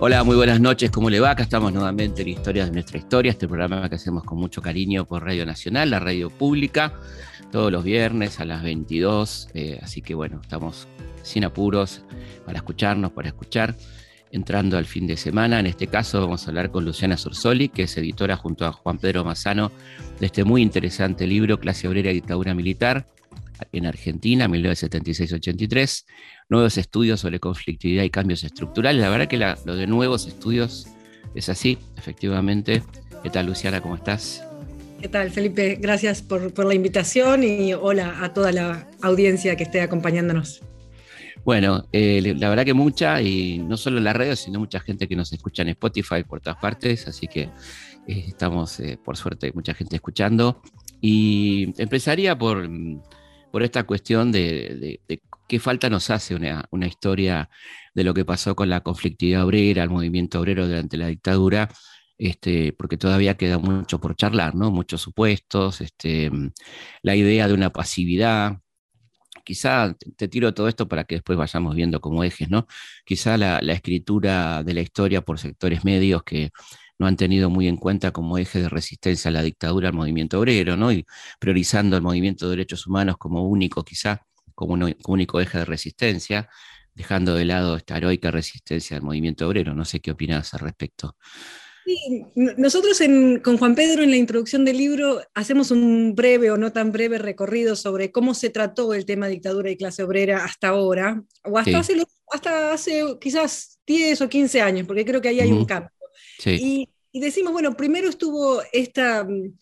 Hola, muy buenas noches, ¿cómo le va? Acá estamos nuevamente en Historias de nuestra historia, este programa que hacemos con mucho cariño por Radio Nacional, la radio pública, todos los viernes a las 22, eh, así que bueno, estamos sin apuros para escucharnos, para escuchar, entrando al fin de semana. En este caso vamos a hablar con Luciana Sorsoli, que es editora junto a Juan Pedro Mazano de este muy interesante libro, Clase Obrera y Dictadura Militar, en Argentina, 1976-83, nuevos estudios sobre conflictividad y cambios estructurales. La verdad que lo de nuevos estudios es así, efectivamente. ¿Qué tal, Luciana? ¿Cómo estás? ¿Qué tal, Felipe? Gracias por, la invitación y hola a toda la audiencia que esté acompañándonos. Bueno, eh, la verdad que mucha, y no solo en la radio, sino mucha gente que nos escucha en Spotify por todas partes, así que eh, estamos, eh, por suerte, mucha gente escuchando. Y empezaría por por esta cuestión de, qué falta nos hace una, historia de lo que pasó con la conflictividad obrera, el movimiento obrero durante la dictadura, este, porque todavía queda mucho por charlar, ¿no? Muchos supuestos, este, la idea de una pasividad. Quizá te tiro todo esto para que después vayamos viendo como ejes, ¿no? Quizá la escritura de la historia por sectores medios que no han tenido muy en cuenta como eje de resistencia a la dictadura al movimiento obrero, ¿no? Y priorizando el movimiento de derechos humanos como único, quizá, como, único eje de resistencia, dejando de lado esta heroica resistencia al movimiento obrero. No sé qué opinas al respecto. Sí, nosotros con Juan Pedro en la introducción del libro hacemos un breve o no tan breve recorrido sobre cómo se trató el tema dictadura y clase obrera hasta ahora, o hasta, hace, hasta hace quizás 10 o 15 años, porque creo que ahí hay un cambio. Y, y, decimos, bueno, primero estuvo esta mm,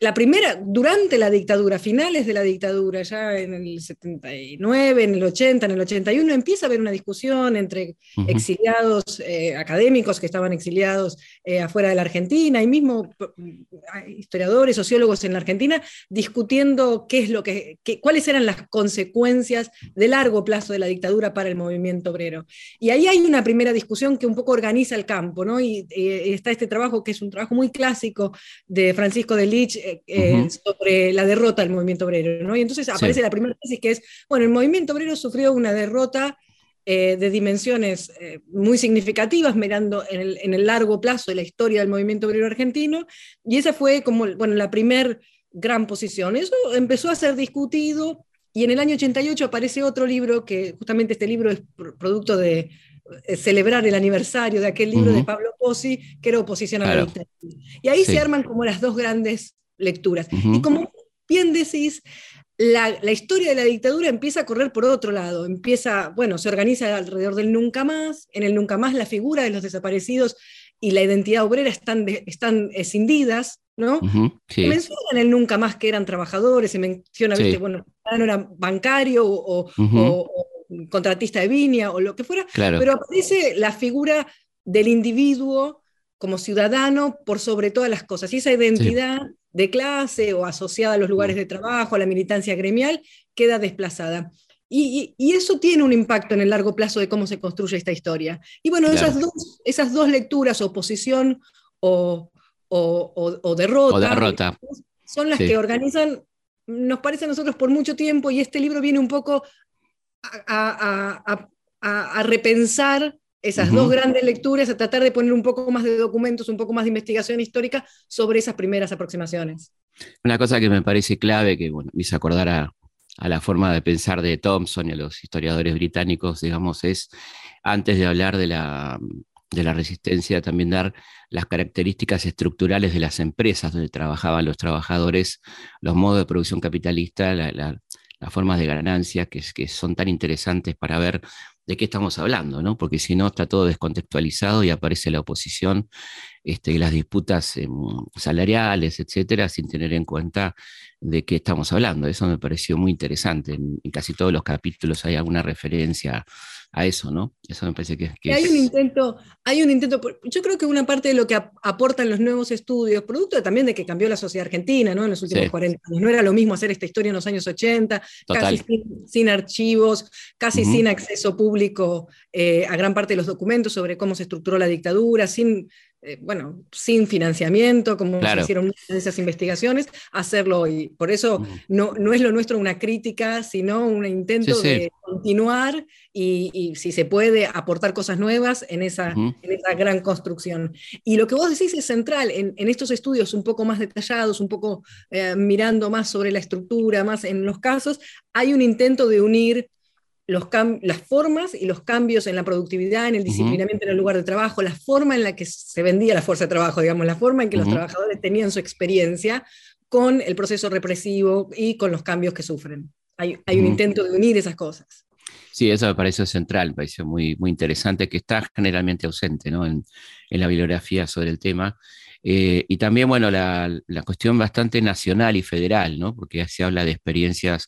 la primera, durante la dictadura, finales de la dictadura, ya en el 79, en el 80, en el 81, empieza a haber una discusión entre exiliados eh, académicos que estaban exiliados eh, afuera de la Argentina, y mismo historiadores, sociólogos en la Argentina, discutiendo qué es lo que, cuáles eran las consecuencias de largo plazo de la dictadura para el movimiento obrero. Y ahí hay una primera discusión que un poco organiza el campo, ¿no? Y, y está este trabajo que es un trabajo muy clásico de Francisco de Lich eh, sobre la derrota del movimiento obrero. ¿no? Y entonces aparece la primera tesis que es, bueno, el movimiento obrero sufrió una derrota eh, de dimensiones eh, muy significativas, mirando en el, en el, largo plazo de la historia del movimiento obrero argentino, y esa fue como, bueno, la primer gran posición. Eso empezó a ser discutido, y en el año 88 aparece otro libro, que justamente este libro es producto de celebrar el aniversario de aquel libro de Pablo Pozzi, que era oposición a la dictadura. Y ahí se arman como las dos grandes lecturas. Y como bien decís, la, historia de la dictadura empieza a correr por otro lado, empieza, bueno, se organiza alrededor del nunca más, en el nunca más la figura de los desaparecidos y la identidad obrera están, están escindidas, ¿no? Se mencionan el nunca más que eran trabajadores, se menciona, bueno, no era bancario o, contratista de viña o lo que fuera, pero aparece la figura del individuo como ciudadano por sobre todas las cosas. Y esa identidad de clase o asociada a los lugares mm. de trabajo, a la militancia gremial, queda desplazada. Y, eso tiene un impacto en el largo plazo de cómo se construye esta historia. Y bueno, esas, dos, esas dos lecturas, oposición o, o, derrota, son las que organizan, nos parece a nosotros por mucho tiempo, y este libro viene un poco a, a repensar esas dos grandes lecturas, a tratar de poner un poco más de documentos, un poco más de investigación histórica sobre esas primeras aproximaciones. Una cosa que me parece clave, que bueno, me hizo acordar a, la forma de pensar de Thompson y a los historiadores británicos, digamos, es antes de hablar de la, de la resistencia, también dar las características estructurales de las empresas donde trabajaban los trabajadores, los modos de producción capitalista, las formas de ganancia que, que son tan interesantes para ver de qué estamos hablando, ¿no? Porque si no está todo descontextualizado y aparece la oposición este, y las disputas em, salariales, etcétera, sin tener en cuenta de qué estamos hablando. Eso me pareció muy interesante. En, casi todos los capítulos hay alguna referencia eso, ¿no? Eso me parece que, hay un intento, hay un intento, yo creo que una parte de lo que aportan los nuevos estudios, producto también de que cambió la sociedad argentina, ¿no? En los últimos 40 años, no era lo mismo hacer esta historia en los años 80, casi sin, archivos, casi sin acceso público eh, a gran parte de los documentos sobre cómo se estructuró la dictadura, sin eh, bueno, sin financiamiento, como se hicieron esas investigaciones, hacerlo hoy. Por eso no, no es lo nuestro una crítica, sino un intento de continuar y, si se puede, aportar cosas nuevas en esa, en esa, gran construcción. Y lo que vos decís es central en, estos estudios un poco más detallados, un poco eh, mirando más sobre la estructura, más en los casos, hay un intento de unir las formas y los cambios en la productividad, en el disciplinamiento en el lugar de trabajo, la forma en la que se vendía la fuerza de trabajo, digamos, la forma en que los trabajadores tenían su experiencia con el proceso represivo y con los cambios que sufren. Hay, un intento de unir esas cosas. Sí, eso me parece central, me parece muy, muy interesante, que está generalmente ausente ¿no? en, la bibliografía sobre el tema. Eh, y también, bueno, la, la, cuestión bastante nacional y federal, ¿no? porque se habla de experiencias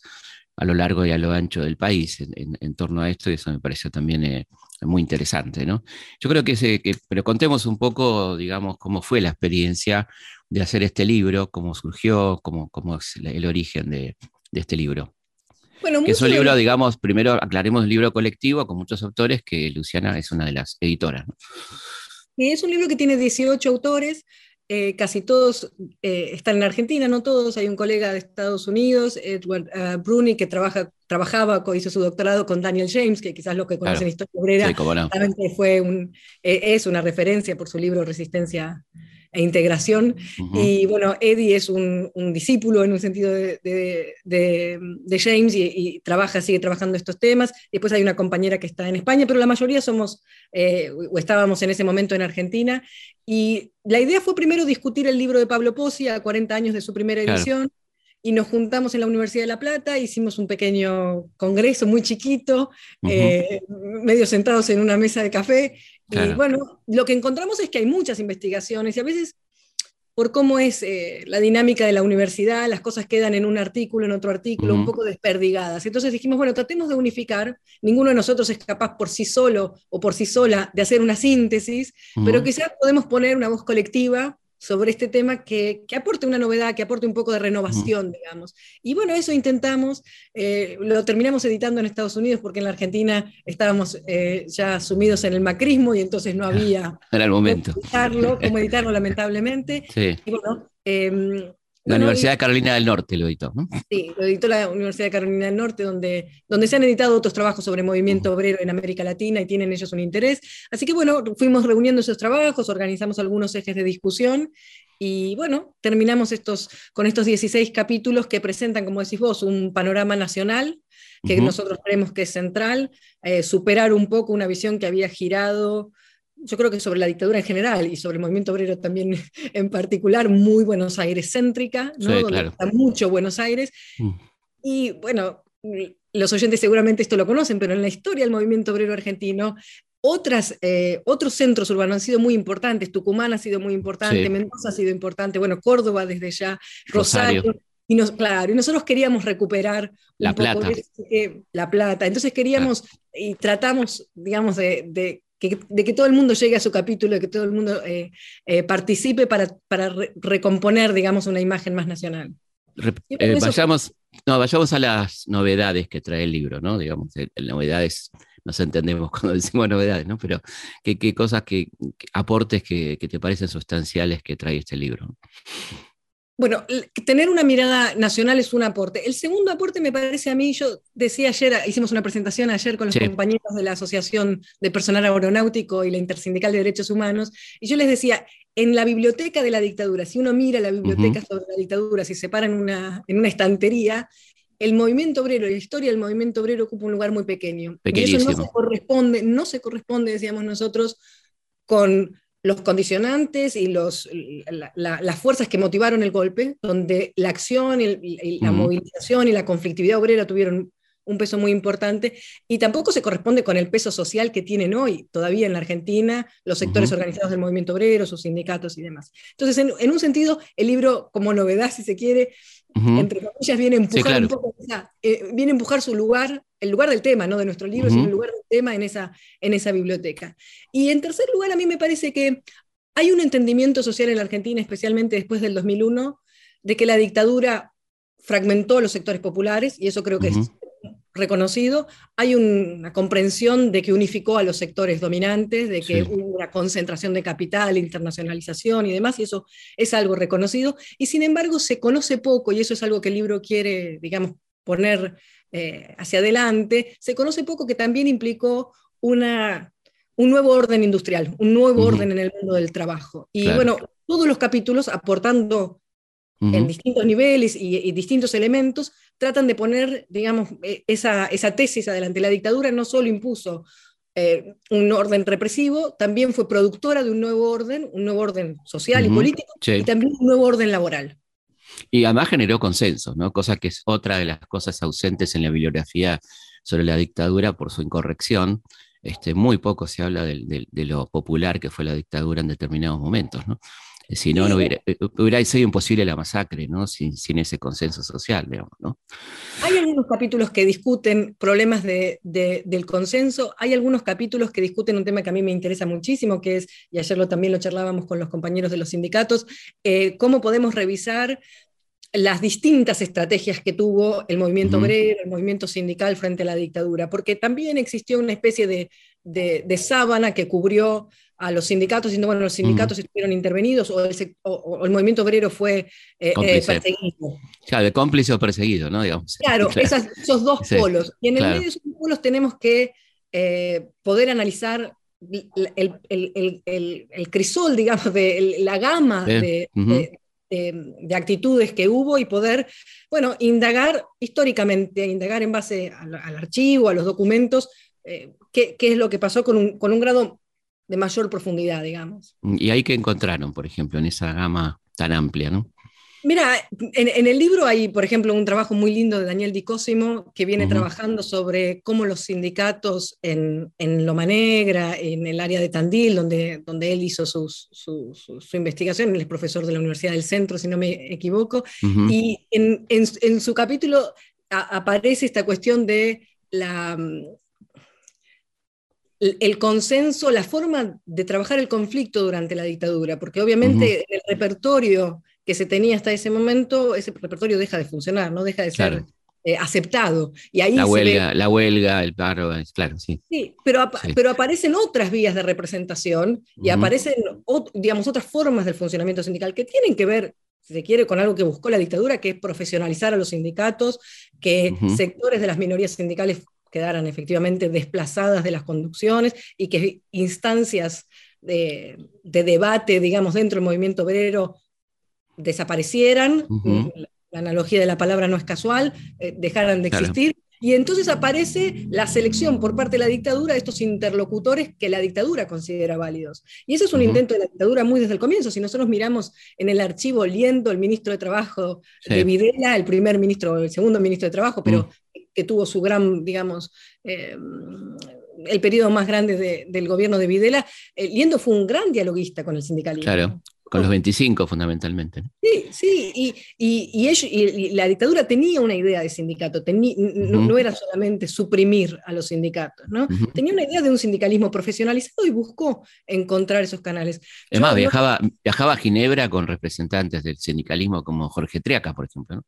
a lo largo y a lo ancho del país en, torno a esto, y eso me parece también eh, muy interesante. ¿no? Yo creo que, que, pero contemos un poco, digamos, cómo fue la experiencia de hacer este libro, cómo surgió, cómo, cómo es el origen de, este libro. Bueno, que es un libro, digamos, primero aclaremos el libro colectivo con muchos autores, que Luciana es una de las editoras. ¿no? Es un libro que tiene 18 autores, eh, casi todos eh, están en Argentina, no todos. Hay un colega de Estados Unidos, Edward uh, Bruni, que trabaja, trabajaba, hizo su doctorado con Daniel James, que quizás lo que conocen historia obrera, fue un, eh, es una referencia por su libro Resistencia e integración. Y bueno, Eddie es un, discípulo en un sentido de, James y, trabaja, sigue trabajando estos temas. Después hay una compañera que está en España, pero la mayoría somos eh, o estábamos en ese momento en Argentina. Y la idea fue primero discutir el libro de Pablo Pozzi a 40 años de su primera edición. Y nos juntamos en la Universidad de La Plata, hicimos un pequeño congreso muy chiquito, eh, medio sentados en una mesa de café, y bueno, lo que encontramos es que hay muchas investigaciones y a veces por cómo es eh, la dinámica de la universidad, las cosas quedan en un artículo, en otro artículo, un poco desperdigadas. Entonces dijimos, bueno, tratemos de unificar, ninguno de nosotros es capaz por sí solo o por sí sola de hacer una síntesis, pero quizás podemos poner una voz colectiva sobre este tema que, aporte una novedad, que aporte un poco de renovación, digamos. Y bueno, eso intentamos, eh, lo terminamos editando en Estados Unidos porque en la Argentina estábamos eh, ya sumidos en el macrismo y entonces no había... Era el momento. Cómo editarlo, cómo editarlo lamentablemente. Sí. Y bueno, em, la Universidad de Carolina del Norte lo editó, ¿no? Sí, lo editó la Universidad de Carolina del Norte, donde, donde se han editado otros trabajos sobre movimiento obrero en América Latina y tienen ellos un interés. Así que bueno, fuimos reuniendo esos trabajos, organizamos algunos ejes de discusión y bueno, terminamos estos, con estos 16 capítulos que presentan, como decís vos, un panorama nacional que nosotros creemos que es central, eh, superar un poco una visión que había girado yo creo que sobre la dictadura en general y sobre el movimiento obrero también en particular, muy Buenos Aires céntrica, ¿no? donde está mucho Buenos Aires. Mm. Y bueno, los oyentes seguramente esto lo conocen, pero en la historia del movimiento obrero argentino, otras, eh, otros centros urbanos han sido muy importantes. Tucumán ha sido muy importante, Mendoza ha sido importante, bueno, Córdoba desde ya, Rosario. Y nos, claro, y nosotros queríamos recuperar la plata. la plata. Entonces queríamos y tratamos, digamos, de de que todo el mundo llegue a su capítulo, de que todo el mundo eh, eh, participe para, para recomponer, digamos, una imagen más nacional. Eh, vayamos, no, vayamos a las novedades que trae el libro, ¿no? Digamos, novedades, nos entendemos cuando decimos novedades, ¿no? Pero qué, qué cosas, qué, aportes que, que, te parecen sustanciales que trae este libro. Bueno, tener una mirada nacional es un aporte. El segundo aporte me parece a mí, yo decía ayer, hicimos una presentación ayer con los compañeros de la Asociación de Personal Aeronáutico y la Intersindical de Derechos Humanos, y yo les decía, en la biblioteca de la dictadura, si uno mira la biblioteca sobre la dictadura, si se para en una, en una estantería, el movimiento obrero, la historia del movimiento obrero ocupa un lugar muy pequeño. Y eso no se corresponde, no se corresponde, decíamos nosotros, con los condicionantes y los, las fuerzas que motivaron el golpe, donde la acción y, la movilización y la conflictividad obrera tuvieron un peso muy importante, y tampoco se corresponde con el peso social que tienen hoy todavía en la Argentina los sectores organizados del movimiento obrero, sus sindicatos y demás. Entonces, en, un sentido, el libro, como novedad, si se quiere, entre comillas, viene a empujar un poco, eh, viene a empujar su lugar, el lugar del tema, no de nuestro libro, sino el lugar del tema en esa, en esa biblioteca. Y en tercer lugar, a mí me parece que hay un entendimiento social en la Argentina, especialmente después del 2001, de que la dictadura fragmentó los sectores populares, y eso creo que es reconocido, hay una comprensión de que unificó a los sectores dominantes, de que hubo una concentración de capital, internacionalización y demás, y eso es algo reconocido, y sin embargo se conoce poco, y eso es algo que el libro quiere, digamos, poner eh, hacia adelante, se conoce poco que también implicó una, un nuevo orden industrial, un nuevo orden en el mundo del trabajo. Y bueno, todos los capítulos aportando en distintos niveles y, distintos elementos, tratan de poner, digamos, e, esa, esa, tesis adelante. La dictadura no solo impuso eh, un orden represivo, también fue productora de un nuevo orden, un nuevo orden social y político, y también un nuevo orden laboral. Y además generó consenso, ¿no? Cosa que es otra de las cosas ausentes en la bibliografía sobre la dictadura por su incorrección. Este, muy poco se habla de, lo popular que fue la dictadura en determinados momentos, ¿no? Eh, si no, no hubiera, eh, hubiera, sido imposible la masacre, ¿no? Sin, ese consenso social, digamos, ¿no? Hay algunos capítulos que discuten problemas del consenso, hay algunos capítulos que discuten un tema que a mí me interesa muchísimo, que es, y ayer lo, también lo charlábamos con los compañeros de los sindicatos, eh, cómo podemos revisar las distintas estrategias que tuvo el movimiento obrero, el movimiento sindical frente a la dictadura, porque también existió una especie de, de sábana que cubrió a los sindicatos, diciendo, bueno, los sindicatos estuvieron intervenidos o el, movimiento obrero fue eh, eh, perseguido. Claro, de cómplice o perseguido, ¿no? Digamos. Claro, esos dos polos. Y en el medio de esos polos tenemos que eh, poder analizar el, crisol, digamos, de la gama de, actitudes que hubo y poder, bueno, indagar históricamente, indagar en base al, archivo, a los documentos, qué, es lo que pasó con un, con un grado de mayor profundidad, digamos. ¿Y ahí que encontraron, por ejemplo, en esa gama tan amplia, no? Mira, en, el libro hay, por ejemplo, un trabajo muy lindo de Daniel Di Cosimo, que viene trabajando sobre cómo los sindicatos en, Loma Negra, en el área de Tandil, donde, donde él hizo su, investigación, él es profesor de la Universidad del Centro, si no me equivoco, y en, su capítulo aparece esta cuestión de la, el consenso, la forma de trabajar el conflicto durante la dictadura, porque obviamente el repertorio que se tenía hasta ese momento, ese repertorio deja de funcionar, no deja de ser eh, aceptado. Y ahí la, huelga, la huelga, el paro, claro, sí. Sí, pero, pero aparecen otras vías de representación y aparecen, digamos, otras formas del funcionamiento sindical que tienen que ver si se quiere, con algo que buscó la dictadura, que es profesionalizar a los sindicatos, que sectores de las minorías sindicales quedaran efectivamente desplazadas de las conducciones y que instancias de, debate, digamos, dentro del movimiento obrero desaparecieran, la analogía de la palabra no es casual, eh, dejaran de existir. Y entonces aparece la selección por parte de la dictadura de estos interlocutores que la dictadura considera válidos. Y ese es un intento de la dictadura muy desde el comienzo. Si nosotros miramos en el archivo Liendo, el ministro de Trabajo de Videla, el primer ministro, el segundo ministro de Trabajo, pero mm que tuvo su gran, digamos, eh, el periodo más grande del gobierno de Videla, eh, Liendo fue un gran dialoguista con el sindicalismo. Claro, con los 25 fundamentalmente. Sí, sí, y, y, ellos, y, la dictadura tenía una idea de sindicato, no, era solamente suprimir a los sindicatos, ¿no? tenía una idea de un sindicalismo profesionalizado y buscó encontrar esos canales. Es más, viajaba, viajaba a Ginebra con representantes del sindicalismo como Jorge Triaca, por ejemplo. ¿no?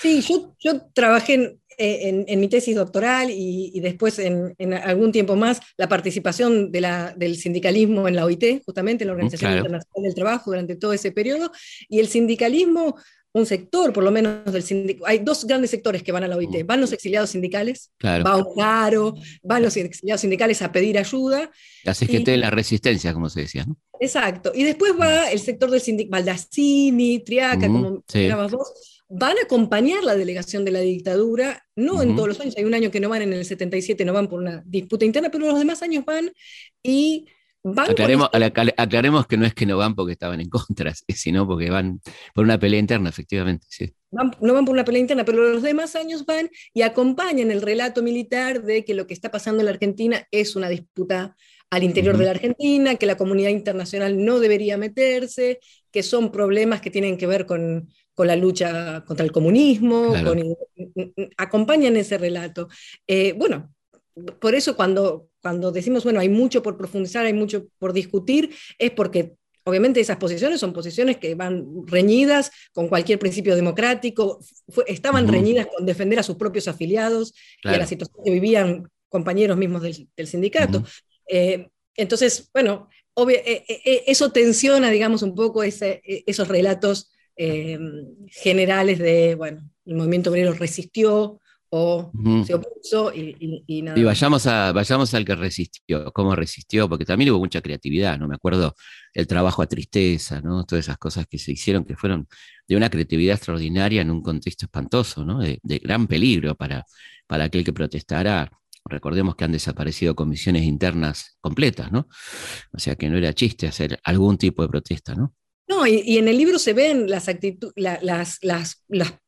Sí, yo, yo trabajé en, eh, en, mi tesis doctoral y, después en, algún tiempo más la participación del sindicalismo en la OIT, justamente en la Organización Internacional del Trabajo durante todo ese periodo, y el sindicalismo un sector, por lo menos del sindicato. Hay dos grandes sectores que van a la OIT. Van los exiliados sindicales, va un caro, van los exiliados sindicales a pedir ayuda. La CGT de la resistencia, como se decía. Exacto. Y después va el sector del sindicato, Baldacini, Triaca, como sí. vos, van a acompañar la delegación de la dictadura, no en todos los años, hay un año que no van, en el 77 no van por una disputa interna, pero los demás años van y van... Aclaremos, aclaremos que no es que no van porque estaban en contra, sino porque van por una pelea interna, efectivamente. Sí. no van por una pelea interna, pero los demás años van y acompañan el relato militar de que lo que está pasando en la Argentina es una disputa al interior de la Argentina, que la comunidad internacional no debería meterse, que son problemas que tienen que ver con, con la lucha contra el comunismo, acompañan ese relato. Eh, bueno, por eso cuando, cuando decimos, bueno, hay mucho por profundizar, hay mucho por discutir, es porque obviamente esas posiciones son posiciones que van reñidas con cualquier principio democrático, estaban reñidas con defender a sus propios afiliados y a la situación que vivían compañeros mismos del, sindicato. Eh, entonces, bueno, eh, eh, eso tensiona, digamos, un poco esos relatos generales de, bueno, el movimiento obrero resistió, o se opuso y, nada. Y vayamos, a, vayamos al que resistió, cómo resistió, porque también hubo mucha creatividad, ¿no? Me acuerdo el trabajo a tristeza, ¿no? Todas esas cosas que se hicieron que fueron de una creatividad extraordinaria en un contexto espantoso, ¿no? De, gran peligro para, para aquel que protestara. Recordemos que han desaparecido comisiones internas completas, ¿no? O sea que no era chiste hacer algún tipo de protesta, ¿no? No, y, en el libro se ven las las,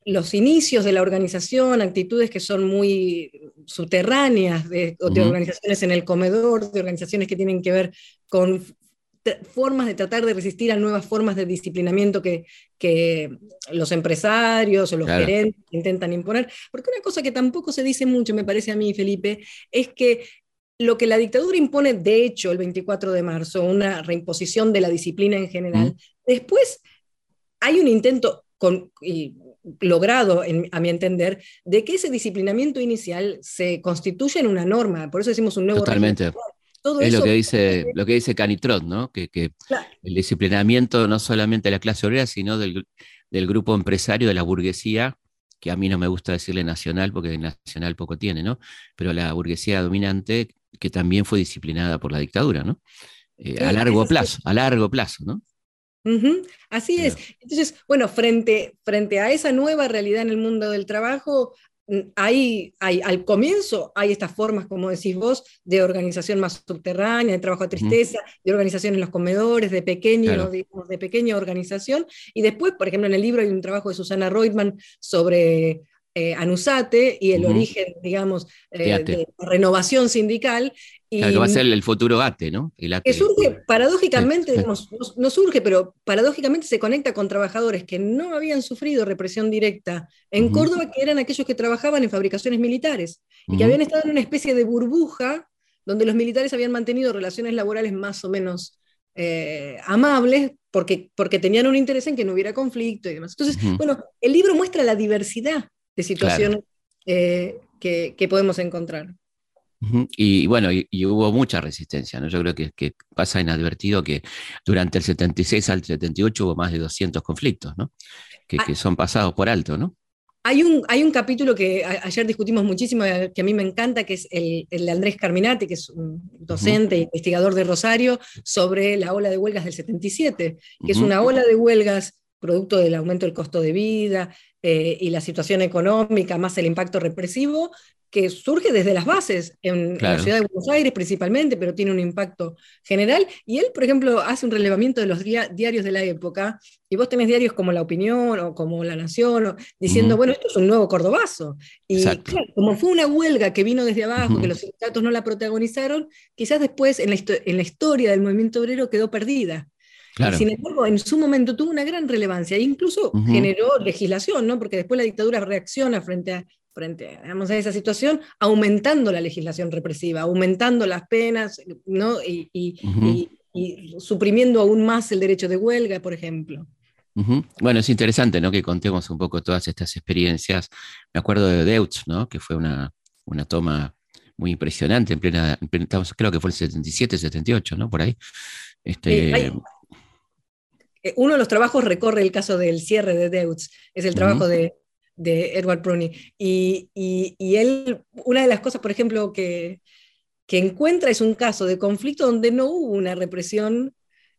los inicios de la organización, actitudes que son muy subterráneas de, organizaciones en el comedor, de organizaciones que tienen que ver con formas de tratar de resistir a nuevas formas de disciplinamiento que, que los empresarios o los gerentes intentan imponer. Porque una cosa que tampoco se dice mucho, me parece a mí, Felipe, es que lo que la dictadura impone, de hecho, el 24 de marzo, una reimposición de la disciplina en general, después hay un intento logrado, a mi entender, de que ese disciplinamiento inicial se constituya en una norma. Por eso decimos un nuevo. Totalmente. Es lo que dice, lo que dice Canitrot, ¿no? Que, el disciplinamiento no solamente de la clase obrera, sino del, del, grupo empresario, de la burguesía, que a mí no me gusta decirle nacional, porque nacional poco tiene, ¿no? Pero la burguesía dominante que también fue disciplinada por la dictadura, ¿no? Eh, a largo plazo, a largo plazo, ¿no? así es. Entonces, bueno, frente, frente a esa nueva realidad en el mundo del trabajo, hay, hay, al comienzo hay estas formas, como decís vos, de organización más subterránea, de trabajo a tristeza, de organización en los comedores, de, pequeño, de pequeña organización. Y después, por ejemplo, en el libro hay un trabajo de Susana Reutemann sobre eh, Anusate y el origen, digamos, eh, de renovación sindical. Y, que va a ser el futuro ATE, ¿no? que surge, paradójicamente, No, surge, pero paradójicamente se conecta con trabajadores que no habían sufrido represión directa en Córdoba, que eran aquellos que trabajaban en fabricaciones militares y que habían estado en una especie de burbuja donde los militares habían mantenido relaciones laborales más o menos eh, amables porque, porque tenían un interés en que no hubiera conflicto y demás. Entonces, bueno, el libro muestra la diversidad de situaciones eh, que, podemos encontrar. Y bueno, y, hubo mucha resistencia, ¿no? Yo creo que, que, pasa inadvertido que durante el 76 al 78 hubo más de 200 conflictos, ¿no? Que, ah. son pasados por alto, ¿no? Hay un, hay un capítulo que ayer discutimos muchísimo, eh, que a mí me encanta, que es el, de Andrés Carminati, que es un docente e investigador de Rosario, sobre la ola de huelgas del 77, que es una ola de huelgas producto del aumento del costo de vida eh, y la situación económica, más el impacto represivo, que surge desde las bases, en, la ciudad de Buenos Aires principalmente, pero tiene un impacto general. Y él, por ejemplo, hace un relevamiento de los diarios de la época, y vos tenés diarios como La Opinión o como La Nación, diciendo, bueno, esto es un nuevo cordobazo. Y claro, como fue una huelga que vino desde abajo, que los sindicatos no la protagonizaron, quizás después en la, en la historia del movimiento obrero quedó perdida. Sin embargo, en su momento tuvo una gran relevancia e incluso generó legislación, ¿no? porque después la dictadura reacciona frente a, frente a esa situación, aumentando la legislación represiva, aumentando las penas ¿no? y, suprimiendo aún más el derecho de huelga, por ejemplo. Bueno, es interesante ¿no? que contemos un poco todas estas experiencias. Me acuerdo de Deutz, ¿no? que fue una, una toma muy impresionante, en plena, creo que fue el 77, 78, ¿no? Por ahí. Este, eh, eh, uno de los trabajos recorre el caso del cierre de Deutz, es el trabajo de, Edward Bruni. Y, él, una de las cosas, por ejemplo, que, encuentra es un caso de conflicto donde no hubo una represión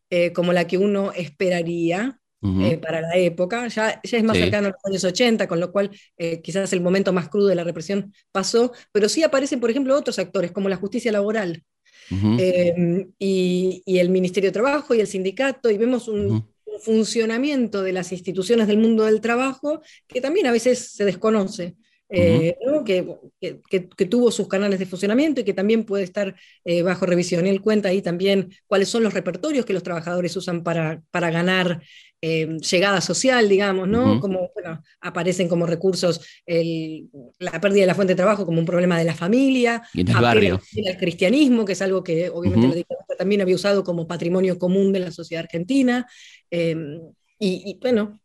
eh, como la que uno esperaría. Eh, para la época, ya, ya es más cercano a los años 80, con lo cual quizás el momento más crudo de la represión pasó, pero sí aparecen, por ejemplo, otros actores como la justicia laboral, y, el Ministerio de Trabajo y el sindicato, y vemos un, funcionamiento de las instituciones del mundo del trabajo que también a veces se desconoce. Eh, que, tuvo sus canales de funcionamiento y que también puede estar eh, bajo revisión. Él cuenta ahí también cuáles son los repertorios que los trabajadores usan para, para ganar eh, llegada social, digamos, ¿no? Como, bueno, aparecen como recursos la pérdida de la fuente de trabajo como un problema de la familia, y el barrio. el cristianismo, que es algo que obviamente la dictadura también había usado como patrimonio común de la sociedad argentina. Y, bueno,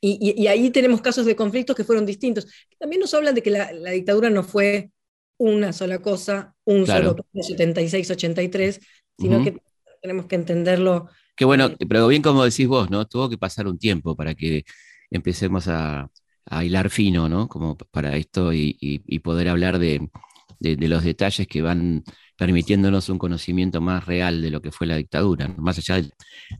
y, ahí tenemos casos de conflictos que fueron distintos. También nos hablan de que la, dictadura no fue una sola cosa, un solo 76-83, sino que tenemos que entenderlo. Qué bueno, eh, pero bien como decís vos, ¿no? Tuvo que pasar un tiempo para que empecemos a, hilar fino, ¿no? Como para esto y, poder hablar de, los detalles que van permitiéndonos un conocimiento más real de lo que fue la dictadura, más allá de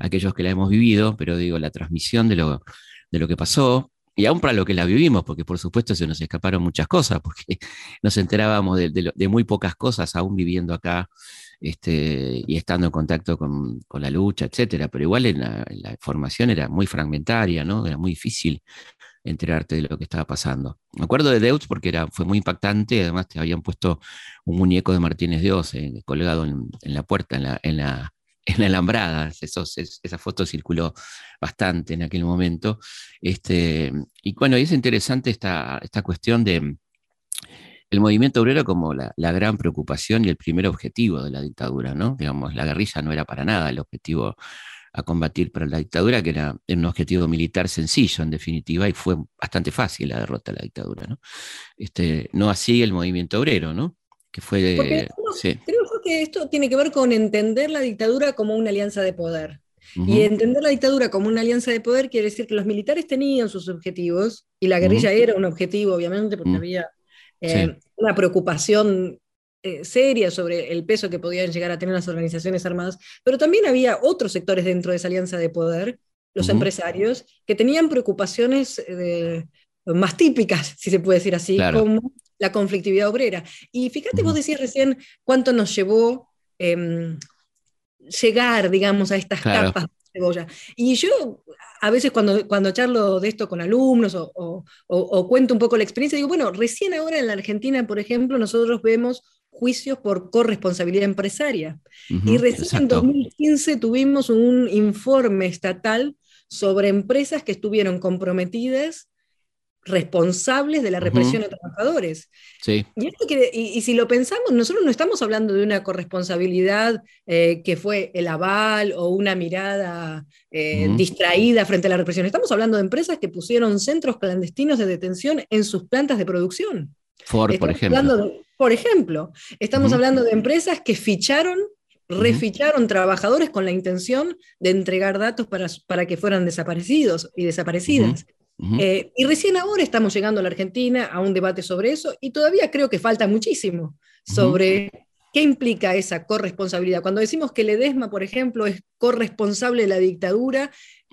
aquellos que la hemos vivido, pero digo, la transmisión de lo, de lo que pasó, y aún para lo que la vivimos, porque por supuesto se nos escaparon muchas cosas, porque nos enterábamos de, muy pocas cosas aún viviendo acá este, y estando en contacto con, la lucha, etcétera, pero igual en la, información era muy fragmentaria, ¿no? Era muy difícil enterarte de lo que estaba pasando. Me acuerdo de Deutz porque era, fue muy impactante, además te habían puesto un muñeco de Martínez Dios eh, colgado en, la puerta, en la, en la, en alambrada, esa foto circuló bastante en aquel momento. Este, y bueno, y es interesante esta, esta cuestión de el movimiento obrero como la, gran preocupación y el primer objetivo de la dictadura, ¿no? Digamos, la guerrilla no era para nada el objetivo a combatir para la dictadura, que era un objetivo militar sencillo, en definitiva, y fue bastante fácil la derrota de la dictadura, ¿no? Este, no así el movimiento obrero, ¿no? Que fue... que esto tiene que ver con entender la dictadura como una alianza de poder. Y entender la dictadura como una alianza de poder quiere decir que los militares tenían sus objetivos, y la guerrilla era un objetivo, obviamente, porque había eh, una preocupación eh, seria sobre el peso que podían llegar a tener las organizaciones armadas, pero también había otros sectores dentro de esa alianza de poder, los empresarios, que tenían preocupaciones eh, más típicas, si se puede decir así, como la conflictividad obrera. Y fíjate, vos decías recién cuánto nos llevó em, llegar, digamos, a estas capas de cebolla. Y yo a veces cuando, cuando charlo de esto con alumnos o, cuento un poco la experiencia, digo, bueno, recién ahora en la Argentina, por ejemplo, nosotros vemos juicios por corresponsabilidad empresaria. y recién en 2015 tuvimos un informe estatal sobre empresas que estuvieron comprometidas responsables de la represión a trabajadores. Sí. Y, si lo pensamos, nosotros no estamos hablando de una corresponsabilidad eh, que fue el aval o una mirada eh, distraída frente a la represión. Estamos hablando de empresas que pusieron centros clandestinos de detención en sus plantas de producción. Ford, por ejemplo. por ejemplo, estamos hablando de empresas que ficharon reficharon trabajadores con la intención de entregar datos para, para que fueran desaparecidos y desaparecidas. Eh, y recién ahora estamos llegando a la Argentina a un debate sobre eso y todavía creo que falta muchísimo sobre qué implica esa corresponsabilidad. Cuando decimos que Ledesma, por ejemplo, es corresponsable de la dictadura,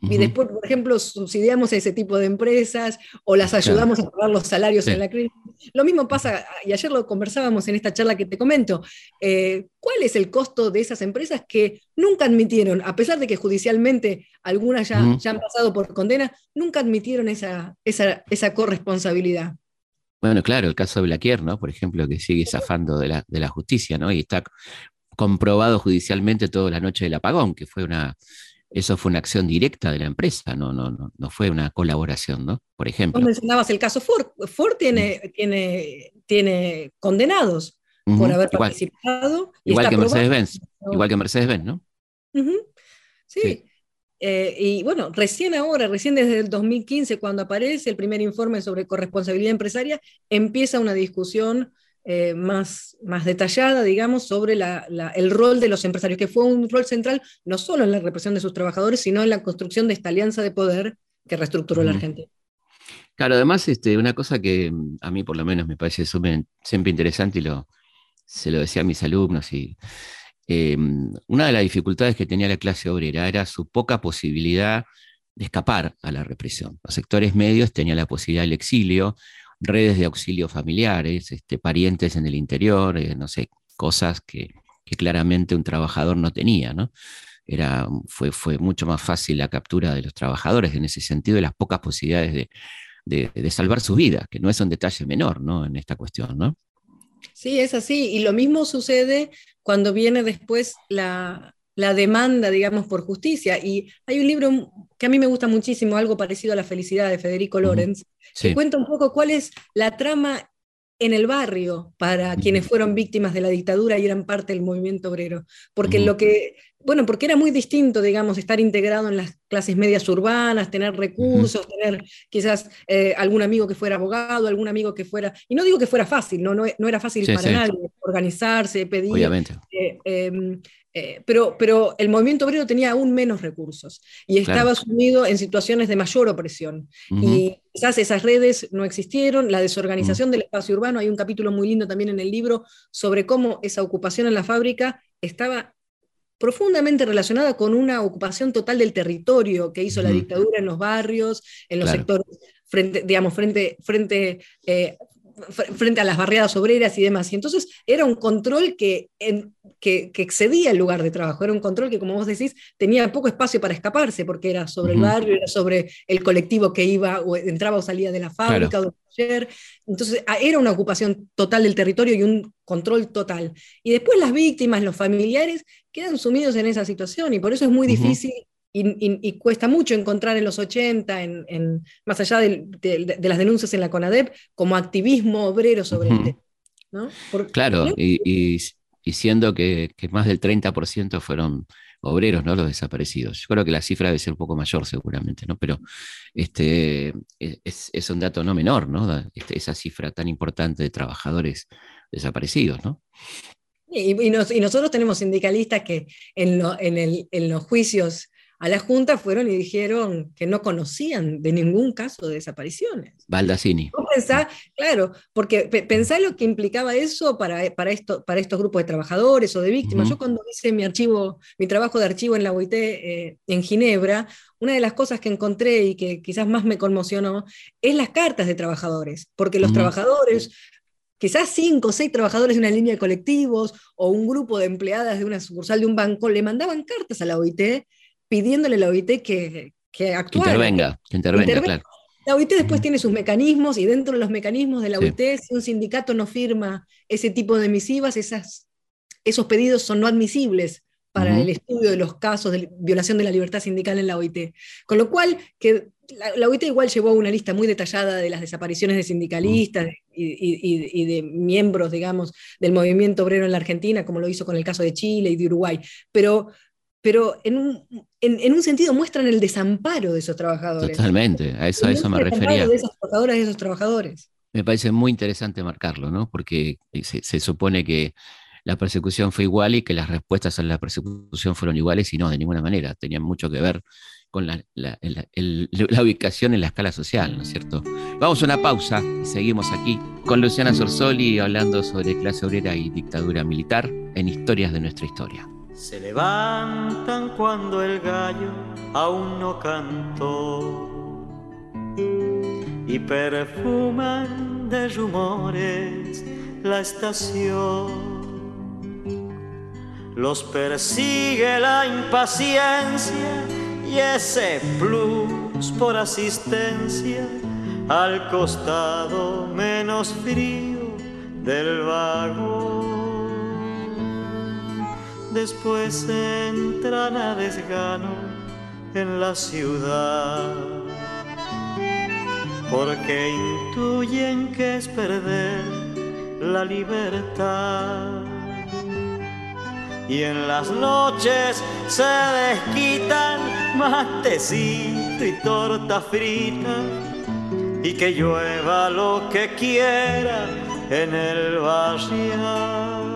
y después, por ejemplo, subsidiamos a ese tipo de empresas o las ayudamos a pagar los salarios en la crisis. Lo mismo pasa, y ayer lo conversábamos en esta charla que te comento, eh, ¿cuál es el costo de esas empresas que nunca admitieron, a pesar de que judicialmente algunas ya, ya han pasado por condena, nunca admitieron esa, esa, esa corresponsabilidad? Bueno, claro, el caso de Blaquier, ¿no? Por ejemplo, que sigue zafando de la, de la justicia, ¿no? Y está comprobado judicialmente toda la noche del apagón, que fue una, eso fue una acción directa de la empresa, no, no, no, no fue una colaboración, ¿no? Por ejemplo. Vos mencionabas el caso Ford. Ford tiene, mm. tiene, tiene condenados por haber participado. igual que Mercedes-Benz. Igual que Mercedes-Benz, ¿no? Sí. Eh, y bueno, recién ahora, recién desde el 2015, cuando aparece el primer informe sobre corresponsabilidad empresaria, empieza una discusión eh, más, más detallada, digamos, sobre el rol de los empresarios, que fue un rol central no solo en la represión de sus trabajadores, sino en la construcción de esta alianza de poder que reestructuró la Argentina. Claro, además, este, una cosa que mm, a mí por lo menos me parece siempre interesante y lo, se lo decía a mis alumnos, y eh, una de las dificultades que tenía la clase obrera era su poca posibilidad de escapar a la represión. Los sectores medios tenían la posibilidad del exilio, redes de auxilio familiares, este, parientes en el interior, eh, no sé, cosas que, claramente un trabajador no tenía, ¿no? Era, fue, fue mucho más fácil la captura de los trabajadores en ese sentido, de las pocas posibilidades de, salvar su vida, que no es un detalle menor, ¿no? En esta cuestión, ¿no? Sí, es así. Y lo mismo sucede cuando viene después la, la demanda, digamos, por justicia. Y hay un libro que a mí me gusta muchísimo, algo parecido a La felicidad de Federico Lorenz, que cuenta un poco cuál es la trama en el barrio para quienes fueron víctimas de la dictadura y eran parte del movimiento obrero. Porque lo que bueno, porque era muy distinto, digamos, estar integrado en las clases medias urbanas, tener recursos, tener quizás eh, algún amigo que fuera abogado, algún amigo que fuera, y no digo que fuera fácil, no, no, era fácil para nadie organizarse, pedir. Obviamente. Eh, em, eh, pero, pero el movimiento obrero tenía aún menos recursos y estaba sumido en situaciones de mayor opresión. Y quizás esas redes no existieron, la desorganización del espacio urbano, hay un capítulo muy lindo también en el libro sobre cómo esa ocupación en la fábrica estaba profundamente relacionada con una ocupación total del territorio que hizo la dictadura en los barrios, en los sectores, frente, digamos, frente, frente, eh, frente a las barriadas obreras y demás. Y entonces era un control que, que, excedía el lugar de trabajo, era un control que, como vos decís, tenía poco espacio para escaparse, porque era sobre el barrio, era sobre el colectivo que iba o entraba o salía de la fábrica o del taller. Entonces era una ocupación total del territorio y un control total. Y después las víctimas, los familiares, quedan sumidos en esa situación y por eso es muy difícil y, cuesta mucho encontrar en los 80, en, más allá de, las denuncias en la CONADEP, como activismo obrero sobre el tema. ¿no? claro, y, siendo que, más del 30% fueron obreros, ¿no? Los desaparecidos. Yo creo que la cifra debe ser un poco mayor seguramente, ¿no? Pero este, es, un dato no menor, ¿no? Este, esa cifra tan importante de trabajadores desaparecidos, ¿no? Y, nosotros tenemos sindicalistas que en, en, los juicios a la Junta fueron y dijeron que no conocían de ningún caso de desapariciones. Baldacini. claro, porque pensá lo que implicaba eso para, para, esto, para estos grupos de trabajadores o de víctimas. Yo cuando hice mi archivo, mi trabajo de archivo en la OIT eh, en Ginebra, una de las cosas que encontré y que quizás más me conmocionó es las cartas de trabajadores, porque los trabajadores quizás cinco o seis trabajadores de una línea de colectivos o un grupo de empleadas de una sucursal de un banco le mandaban cartas a la OIT pidiéndole a la OIT que, que actuara. Intervenga, que intervenga, claro. La OIT después tiene sus mecanismos y dentro de los mecanismos de la OIT, si un sindicato no firma ese tipo de misivas, esas, esos pedidos son no admisibles para el estudio de los casos de violación de la libertad sindical en la OIT. Con lo cual, que la, OIT igual llevó una lista muy detallada de las desapariciones de sindicalistas y, de miembros, digamos, del movimiento obrero en la Argentina, como lo hizo con el caso de Chile y de Uruguay. Pero, pero en, un, en, un sentido muestran el desamparo de esos trabajadores. Totalmente, a eso, a eso me refería. De esas trabajadoras y esos trabajadores. Me parece muy interesante marcarlo, ¿no? Porque se supone que la persecución fue igual y que las respuestas a la persecución fueron iguales y no, de ninguna manera, tenían mucho que ver con la, ubicación en la escala social, ¿no es cierto? Vamos a una pausa y seguimos aquí con Luciana Sorsoli hablando sobre clase obrera y dictadura militar en Historias de nuestra historia. Se levantan cuando el gallo aún no cantó y perfuman de rumores la estación los persigue la impaciencia y ese plus por asistencia al costado menos frío del vagón. Después entran a desgano en la ciudad. Porque intuyen que es perder la libertad. Y en las noches se desquitan matecito y torta frita. Y que llueva lo que quiera en el barrio.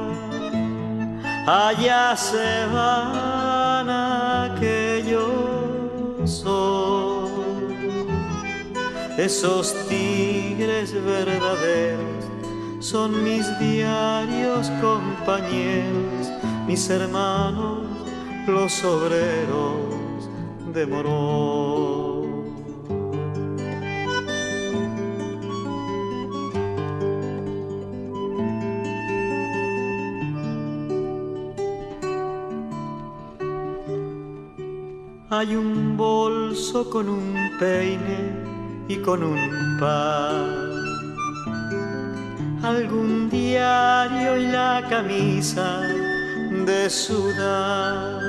Allá se van aquellos esos tigres verdaderos son mis diarios compañeros mis hermanos, los obreros de Morón. Hay un bolso con un peine y con un par. Algún diario y la camisa de sudar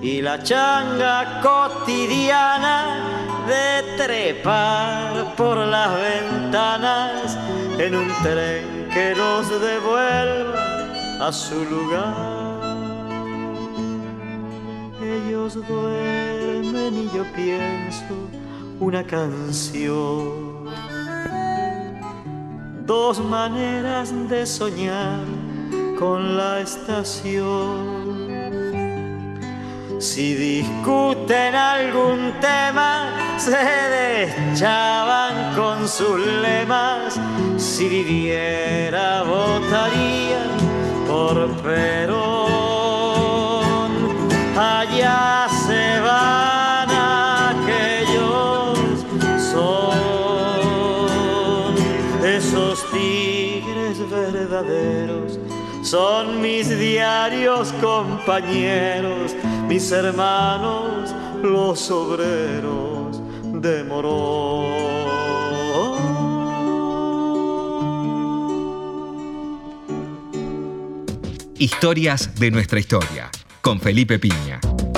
y la changa cotidiana de trepar por las ventanas en un tren que los devuelva a su lugar. Duermen y yo pienso una canción. Dos maneras de soñar con la estación. Si discuten algún tema, se deschaban con sus lemas. Si viviera, votaría por Perón. Son mis diarios compañeros mis hermanos, los obreros de Morón. Historias de nuestra historia, con Felipe Piña,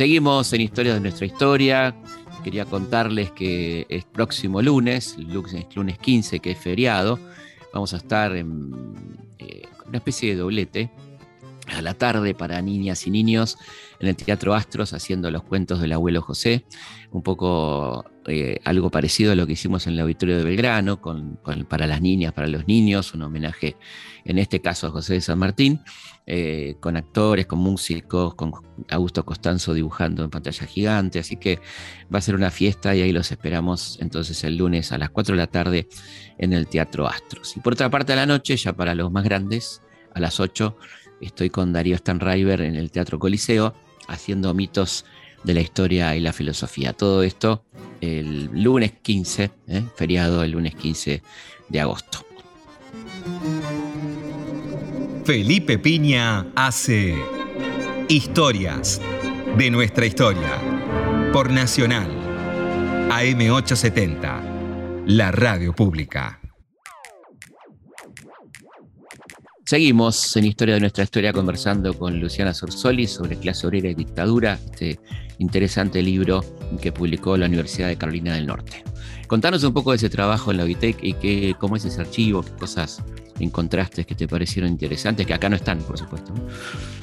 Seguimos en Historias de nuestra historia. Quería contarles que es próximo lunes, lunes 15, que es feriado, vamos a estar en eh, una especie de doblete a la tarde para niñas y niños en el Teatro Astros haciendo los cuentos del abuelo José, un poco eh, algo parecido a lo que hicimos en el auditorio de Belgrano, con, para las niñas, para los niños, un homenaje en este caso a José de San Martín, eh, con actores, con músicos, con Augusto Costanzo dibujando en pantalla gigante, así que va a ser una fiesta y ahí los esperamos entonces el lunes a las 4 de la tarde en el Teatro Astros. Y por otra parte a la noche, ya para los más grandes, a las 8, estoy con Darío Stanriver en el Teatro Coliseo haciendo mitos de la historia y la filosofía. Todo esto el lunes 15, ¿eh? feriado el lunes 15 de agosto. Felipe Piña hace Historias de nuestra historia por Nacional AM870, la radio pública. Seguimos en Historia de nuestra historia conversando con Luciana Sorsoli sobre clase obrera y dictadura, este interesante libro que publicó la Universidad de Carolina del Norte. Contanos un poco de ese trabajo en la UITEC y qué, cómo es ese archivo, qué cosas encontraste que te parecieron interesantes, que acá no están, por supuesto.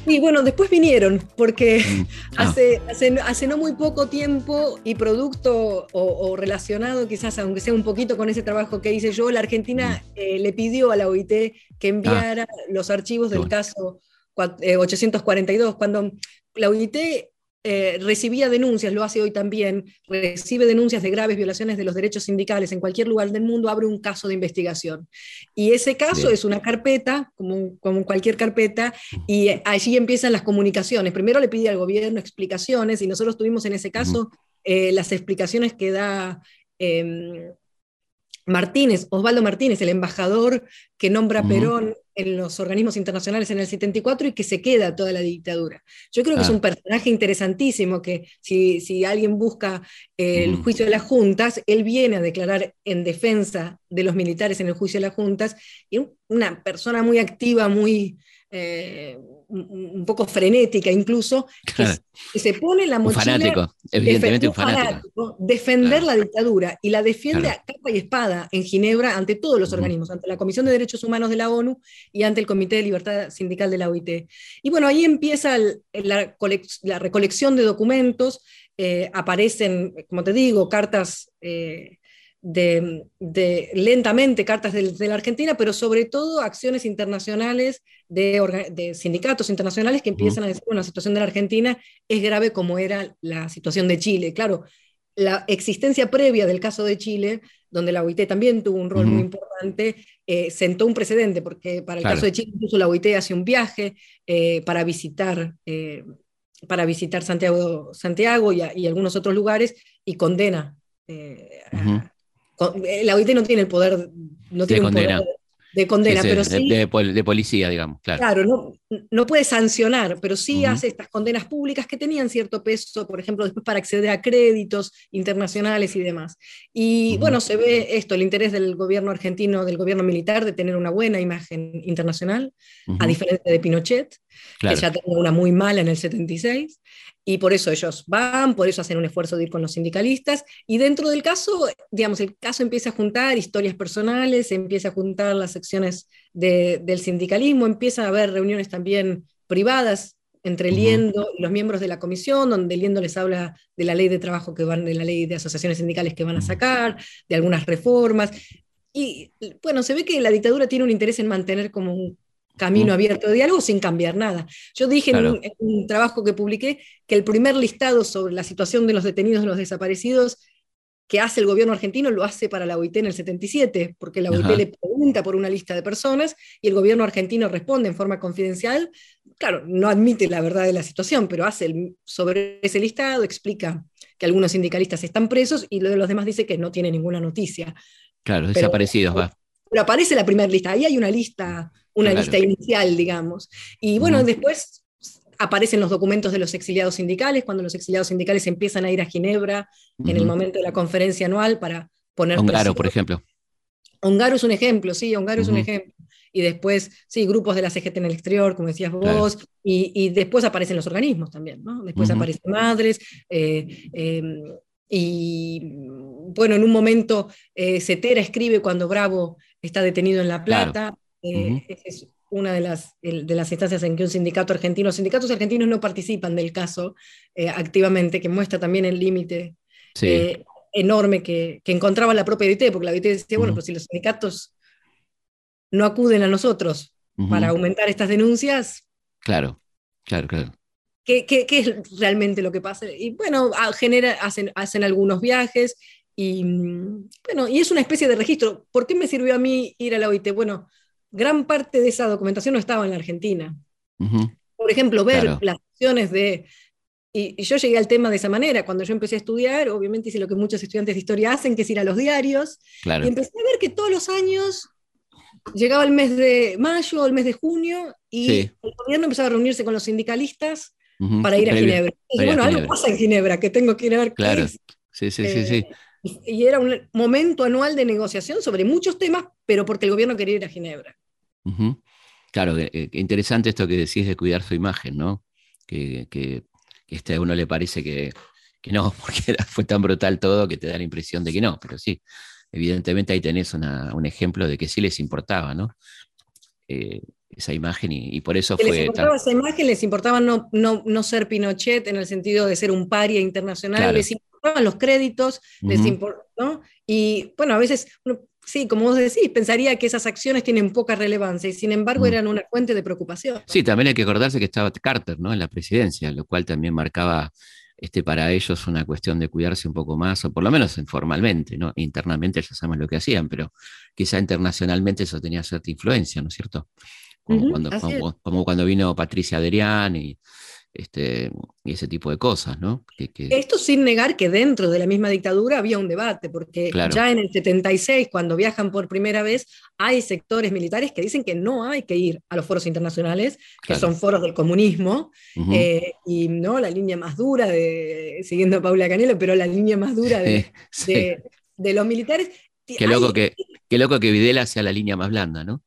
Y bueno, después vinieron, porque mm. ah. hace, hace, no muy poco tiempo y producto o, relacionado quizás, aunque sea un poquito con ese trabajo que hice yo, la Argentina mm. eh, le pidió a la OIT que enviara ah. los archivos del caso 842, eh, cuando la OIT eh, recibía denuncias, lo hace hoy también, recibe denuncias de graves violaciones de los derechos sindicales en cualquier lugar del mundo, abre un caso de investigación. Y ese caso es una carpeta, como, como cualquier carpeta, y allí empiezan las comunicaciones. Primero le pide al gobierno explicaciones, y nosotros tuvimos en ese caso eh, las explicaciones que da... Em, Martínez, Osvaldo Martínez, el embajador que nombra Perón en los organismos internacionales en el 74 y que se queda toda la dictadura. Yo creo que es un personaje interesantísimo que si, si alguien busca el juicio de las juntas, él viene a declarar en defensa de los militares en el juicio de las juntas y una persona muy activa, muy... Eh, un poco frenética incluso, que, se pone la mochila... Un fanático, evidentemente un fanático. defender la dictadura y la defiende a capa y espada en Ginebra ante todos los organismos, ante la Comisión de Derechos Humanos de la ONU y ante el Comité de Libertad Sindical de la OIT. Y bueno, ahí empieza la, recolección de documentos, eh, aparecen, como te digo, cartas... Eh, de, lentamente cartas de, la Argentina, pero sobre todo acciones internacionales de, sindicatos internacionales que empiezan a decir, bueno, la situación de la Argentina es grave como era la situación de Chile. Claro, la existencia previa del caso de Chile donde la OIT también tuvo un rol muy importante, eh, sentó un precedente, porque para el caso de Chile incluso la OIT hace un viaje eh, para visitar, eh, para visitar Santiago, Santiago y, y, algunos otros lugares y condena. La OIT no tiene el poder, no tiene un poder de condena, pero sí... De, policía, digamos, claro. Claro, no, no puede sancionar, pero sí hace estas condenas públicas que tenían cierto peso, por ejemplo, después para acceder a créditos internacionales y demás. Y bueno, se ve esto, el interés del gobierno argentino, del gobierno militar, de tener una buena imagen internacional, a diferencia de Pinochet, que ya tenía una muy mala en el 76 y por eso ellos van, por eso hacen un esfuerzo de ir con los sindicalistas, y dentro del caso, digamos, el caso empieza a juntar historias personales, empieza a juntar las secciones del sindicalismo, empieza a haber reuniones también privadas entre Liendo y los miembros de la comisión, donde Liendo les habla de la ley de trabajo que van, de la ley de asociaciones sindicales que van a sacar, de algunas reformas, y bueno, se ve que la dictadura tiene un interés en mantener como un camino abierto de diálogo sin cambiar nada. Yo dije en, un, trabajo que publiqué que el primer listado sobre la situación de los detenidos y los desaparecidos que hace el gobierno argentino lo hace para la OIT en el 77, porque la OIT le pregunta por una lista de personas y el gobierno argentino responde en forma confidencial. Claro, no admite la verdad de la situación, pero hace sobre ese listado, explica que algunos sindicalistas están presos y lo de los demás dice que no tiene ninguna noticia. Claro, desaparecidos, va. Pero aparece la primera lista, ahí hay una lista una lista inicial, digamos. Y bueno, después aparecen los documentos de los exiliados sindicales, cuando los exiliados sindicales empiezan a ir a Ginebra en el momento de la conferencia anual para poner... Ongaro, por ejemplo. Ongaro es un ejemplo, sí, Ongaro es un ejemplo. Y después, sí, grupos de la CGT en el exterior, como decías vos, y, después aparecen los organismos también, ¿no? Después aparecen madres, eh, em, y bueno, en un momento eh, Cetera escribe cuando Bravo está detenido en La Plata, eh, es una de las, de las instancias en que un sindicato argentino, los sindicatos argentinos no participan del caso eh, activamente, que muestra también el límite eh, enorme que, encontraba la propia OIT, porque la OIT decía, bueno, pues si los sindicatos no acuden a nosotros para aumentar estas denuncias. Claro, claro, claro. ¿Qué, es realmente lo que pasa? Y bueno, genera, hacen, hacen algunos viajes y bueno, y es una especie de registro. ¿Por qué me sirvió a mí ir a la OIT? Bueno, gran parte de esa documentación no estaba en la Argentina. Por ejemplo, ver las acciones de... Y, yo llegué al tema de esa manera. Cuando yo empecé a estudiar, obviamente hice lo que muchos estudiantes de historia hacen, que es ir a los diarios. Y empecé a ver que todos los años llegaba el mes de mayo, el mes de junio, y el gobierno empezaba a reunirse con los sindicalistas para ir a Ginebra. Y bueno, algo pasa en Ginebra, que tengo que ir a ver claro. Sí, sí, sí, sí. Eh, y era un momento anual de negociación sobre muchos temas, pero porque el gobierno quería ir a Ginebra. Claro, eh, interesante esto que decís de cuidar su imagen, ¿no? Que, que, este a uno le parece que, no, porque fue tan brutal todo que te da la impresión de que no, pero sí, evidentemente ahí tenés un ejemplo de que sí les importaba, ¿no? Eh, esa imagen y, por eso fue... Les importaba esa imagen, les importaba no, no, ser Pinochet en el sentido de ser un paria internacional, les importaban los créditos, les importó, Y bueno, a veces Sí, como vos decís, pensaría que esas acciones tienen poca relevancia y sin embargo mm. eran una fuente de preocupación. Sí, también hay que acordarse que estaba Carter ¿no? en la presidencia, lo cual también marcaba este, para ellos una cuestión de cuidarse un poco más, o por lo menos informalmente, ¿no? internamente ya sabemos lo que hacían, pero quizá internacionalmente eso tenía cierta influencia, ¿no es cierto? Como, cuando, como cuando vino Patricia Adrián y este, y ese tipo de cosas, ¿no? Esto sin negar que dentro de la misma dictadura había un debate, porque ya en el 76, cuando viajan por primera vez, hay sectores militares que dicen que no hay que ir a los foros internacionales, que son foros del comunismo, eh, y no la línea más dura, de, siguiendo a Paula Canelo, pero la línea más dura de, de, los militares. Qué loco, que, qué loco que Videla sea la línea más blanda, ¿no?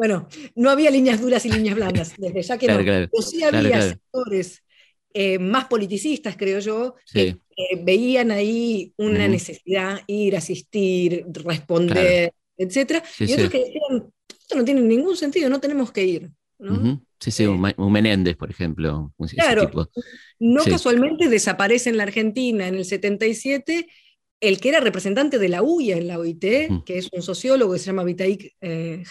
Bueno, no había líneas duras y líneas blandas, desde ya que no. Pero sí había sectores eh, más politicistas, creo yo, que veían ahí una necesidad, ir, asistir, responder, etc. y otros que decían, esto no tiene ningún sentido, no tenemos que ir. Sí, sí, un, Menéndez, por ejemplo. Claro, no casualmente desaparece en la Argentina en el 77 el que era representante de la UIA en la OIT, que es un sociólogo que se llama Vitaik eh,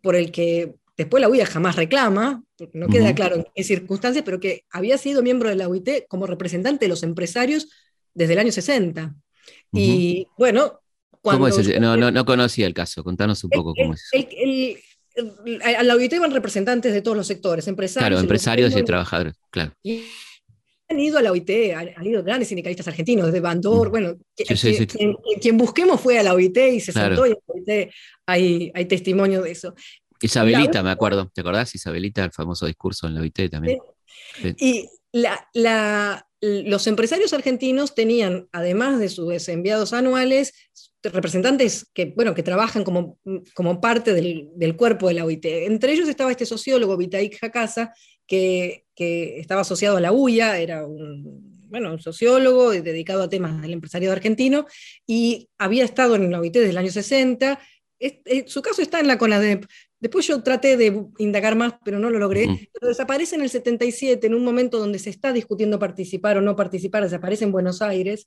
por el que después la UIA jamás reclama, porque no queda claro en qué circunstancias, pero que había sido miembro de la UIT como representante de los empresarios desde el año 60. Y bueno, ¿Cómo es no, no, no, conocía el caso, contanos un poco cómo es a la OIT van representantes de todos los sectores, empresarios. Claro, empresarios y trabajadores, claro. Y han ido a la OIT, han, ido grandes sindicalistas argentinos, desde Bandor, mm. bueno, quien, busquemos fue a la OIT y se sentó y en la OIT hay, hay testimonio de eso. Isabelita, me acuerdo, ¿te acordás? Isabelita, el famoso discurso en la OIT también. Y la, los empresarios argentinos tenían, además de sus enviados anuales, representantes que, bueno, que trabajan como, como parte del, del, cuerpo de la OIT. Entre ellos estaba este sociólogo, Vitaik Hakasa, que, que estaba asociado a la UIA, era un, bueno, un sociólogo dedicado a temas del empresariado argentino, y había estado en la OIT desde el año 60. su caso está en la CONADEP, Después yo traté de indagar más, pero no lo logré. desaparece en el 77, en un momento donde se está discutiendo participar o no participar, desaparece en Buenos Aires.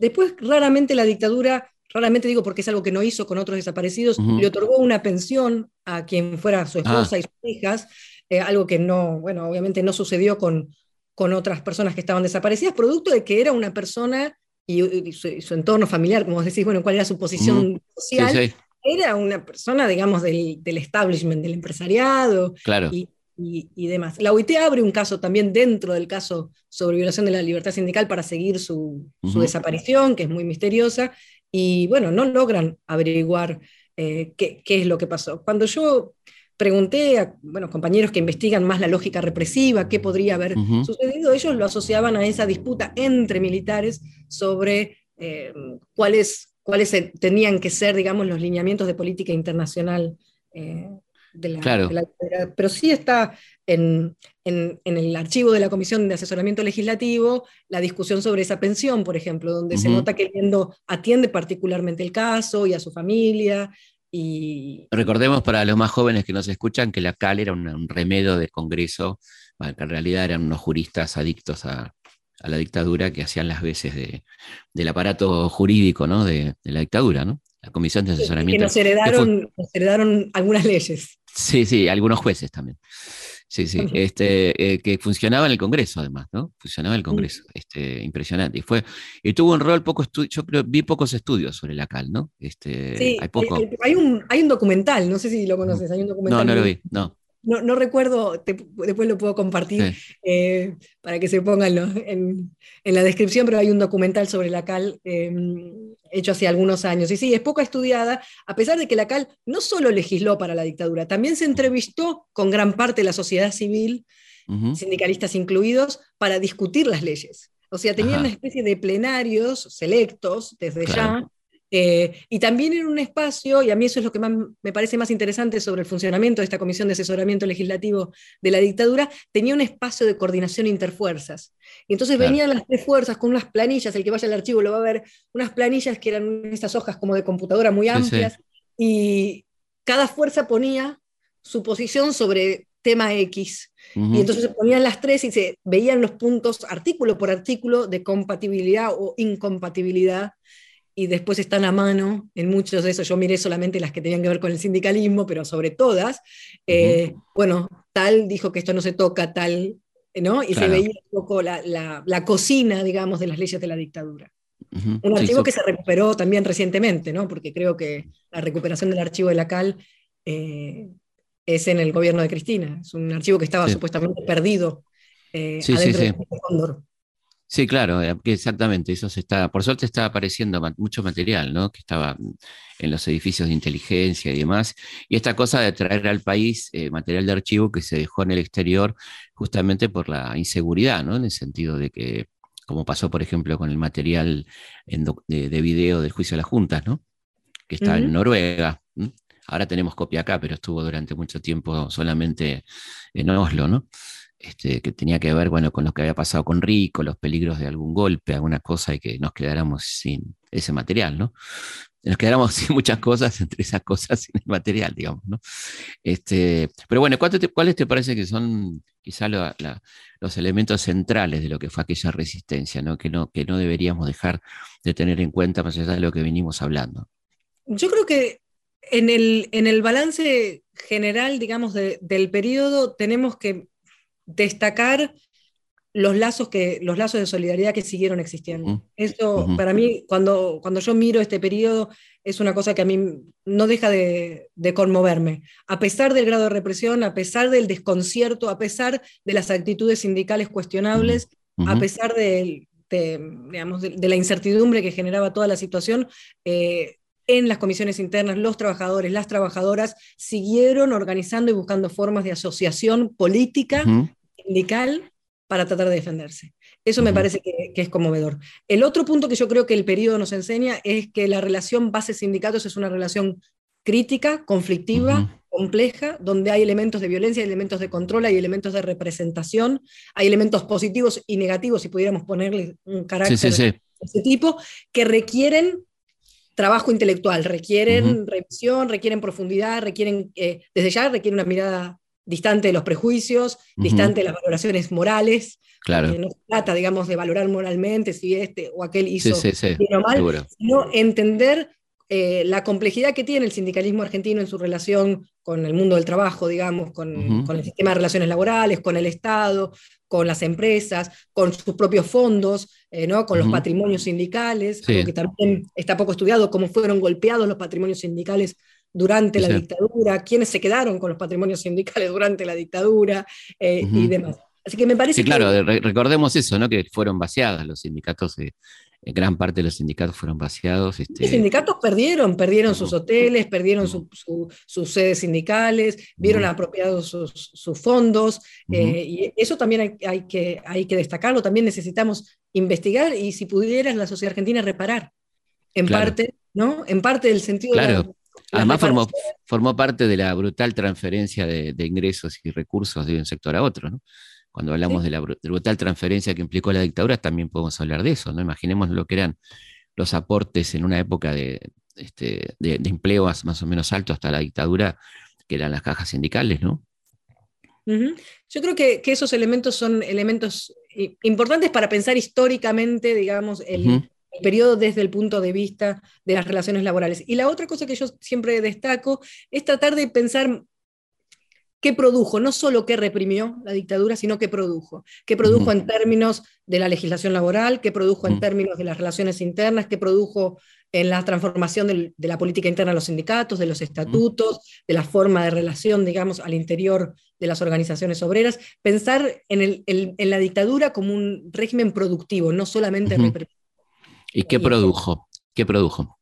Después, raramente la dictadura, raramente digo porque es algo que no hizo con otros desaparecidos, le otorgó una pensión a quien fuera su esposa ah. y sus hijas, eh, algo que no, bueno, obviamente no sucedió con, con otras personas que estaban desaparecidas, producto de que era una persona y, su, entorno familiar, como decís, bueno, cuál era su posición social era una persona, digamos, del, establishment, del empresariado y, demás. La OIT abre un caso también dentro del caso sobre violación de la libertad sindical para seguir su, desaparición, que es muy misteriosa, y bueno, no logran averiguar eh, qué, es lo que pasó. Cuando yo pregunté a bueno, compañeros que investigan más la lógica represiva, qué podría haber sucedido, ellos lo asociaban a esa disputa entre militares sobre eh, cuál es cuáles tenían que ser, digamos, los lineamientos de política internacional eh, de, la, Pero sí está en, el archivo de la Comisión de Asesoramiento Legislativo la discusión sobre esa pensión, por ejemplo, donde se nota que Liendo atiende particularmente el caso y a su familia. Y... Recordemos para los más jóvenes que nos escuchan que la CAL era un, remedio del Congreso, que en realidad eran unos juristas adictos a, a la dictadura que hacían las veces de, del aparato jurídico ¿no? de, la dictadura, ¿no? la Comisión de Asesoramiento. que nos heredaron, heredaron algunas leyes. Sí, sí, algunos jueces también. Sí, sí, este, eh, que funcionaba en el Congreso además, ¿no? Funcionaba en el Congreso, este, impresionante. Y, fue, y tuvo un rol poco yo creo, vi pocos estudios sobre la CAL, ¿no? Este, sí, hay, poco... hay, un, hay un documental, no sé si lo conoces, hay un documental. No, no lo vi, no no, recuerdo, después lo puedo compartir eh, para que se pongan en, la descripción, pero hay un documental sobre la CAL em, hecho hace algunos años. Y sí, es poco estudiada, a pesar de que la CAL no solo legisló para la dictadura, también se entrevistó con gran parte de la sociedad civil, sindicalistas incluidos, para discutir las leyes. O sea, tenía una especie de plenarios selectos desde ya eh, y también en un espacio, y a mí eso es lo que más, me parece más interesante sobre el funcionamiento de esta Comisión de Asesoramiento Legislativo de la dictadura, tenía un espacio de coordinación interfuerzas. Y entonces venían las tres fuerzas con unas planillas, el que vaya al archivo lo va a ver, unas planillas que eran estas hojas como de computadora muy amplias, y cada fuerza ponía su posición sobre tema X. Y entonces se ponían las tres y se veían los puntos artículo por artículo de compatibilidad o incompatibilidad y después están a mano en muchos de esos. Yo miré solamente las que tenían que ver con el sindicalismo, pero sobre todas, eh, bueno, tal dijo que esto no se toca, tal, ¿no? Y se veía un poco la, la, cocina, digamos, de las leyes de la dictadura. Un archivo que se recuperó también recientemente, ¿no? Porque creo que la recuperación del archivo de la CAL eh, es en el gobierno de Cristina. Es un archivo que estaba supuestamente perdido eh, adentro de Cóndor. Sí, claro, eh, exactamente. Eso se está, por suerte está apareciendo mucho material, ¿no? Que estaba en los edificios de inteligencia y demás. Y esta cosa de traer al país eh, material de archivo que se dejó en el exterior justamente por la inseguridad, ¿no? En el sentido de que, como pasó, por ejemplo, con el material de, video del juicio de las juntas, ¿no? Que está en Noruega. Ahora tenemos copia acá, pero estuvo durante mucho tiempo solamente en Oslo, ¿no? Este, que tenía que ver bueno, con lo que había pasado con Rico, los peligros de algún golpe, alguna cosa y que nos quedáramos sin ese material, ¿no? Nos quedáramos sin muchas cosas, entre esas cosas sin el material, digamos, ¿no? Este, pero bueno, ¿cuáles te parece que son quizá los elementos centrales de lo que fue aquella resistencia, ¿no? Que, no, que no deberíamos dejar de tener en cuenta más allá de lo que venimos hablando? Yo creo que en el, en el balance general, digamos, del periodo, tenemos que destacar los lazos, que, los lazos de solidaridad que siguieron existiendo. Eso, para mí, cuando, cuando yo miro este periodo, es una cosa que a mí no deja de, conmoverme. A pesar del grado de represión, a pesar del desconcierto, a pesar de las actitudes sindicales cuestionables, a pesar de, digamos, de, la incertidumbre que generaba toda la situación, eh, en las comisiones internas, los trabajadores, las trabajadoras siguieron organizando y buscando formas de asociación política, sindical, para tratar de defenderse. Eso me parece que, es conmovedor. El otro punto que yo creo que el periodo nos enseña es que la relación base-sindicatos es una relación crítica, conflictiva, compleja, donde hay elementos de violencia, hay elementos de control, hay elementos de representación, hay elementos positivos y negativos, si pudiéramos ponerle un carácter de ese tipo, que requieren trabajo intelectual, requieren revisión, requieren profundidad, requieren, eh, desde ya requieren una mirada distante de los prejuicios, distante de las valoraciones morales. Claro. No se trata, digamos, de valorar moralmente si este o aquel hizo bien o mal, sino entender eh, la complejidad que tiene el sindicalismo argentino en su relación con el mundo del trabajo, digamos, con, con, el sistema de relaciones laborales, con el Estado, con las empresas, con sus propios fondos, eh, ¿no? con los patrimonios sindicales, que también está poco estudiado, cómo fueron golpeados los patrimonios sindicales durante la dictadura, quiénes se quedaron con los patrimonios sindicales durante la dictadura eh, y demás. Así que me parece sí, claro, recordemos eso, ¿no? Que fueron vaciadas los sindicatos, eh, gran parte de los sindicatos fueron vaciados. Este... Los sindicatos perdieron, perdieron sus hoteles, perdieron sus sedes sindicales, vieron apropiados sus, fondos, eh, y eso también hay, que, hay que destacarlo, también necesitamos investigar y si pudieras la sociedad argentina reparar, en parte, ¿no? En parte del sentido de Además formó, formó, parte de la brutal transferencia de, ingresos y recursos de un sector a otro, ¿no? Cuando hablamos de la brutal transferencia que implicó la dictadura, también podemos hablar de eso, ¿no? Imaginemos lo que eran los aportes en una época de, este, de, empleo más o menos alto hasta la dictadura, que eran las cajas sindicales, ¿no? Yo creo que, esos elementos son elementos importantes para pensar históricamente, digamos, el, el periodo desde el punto de vista de las relaciones laborales. Y la otra cosa que yo siempre destaco es tratar de pensar qué produjo, no solo qué reprimió la dictadura, sino qué produjo. Qué produjo en términos de la legislación laboral, qué produjo en términos de las relaciones internas, qué produjo en la transformación de la política interna de los sindicatos, de los estatutos, de la forma de relación, digamos, al interior de las organizaciones obreras. Pensar en, la dictadura como un régimen productivo, no solamente represivo. ¿Y qué produjo? ¿Qué produjo?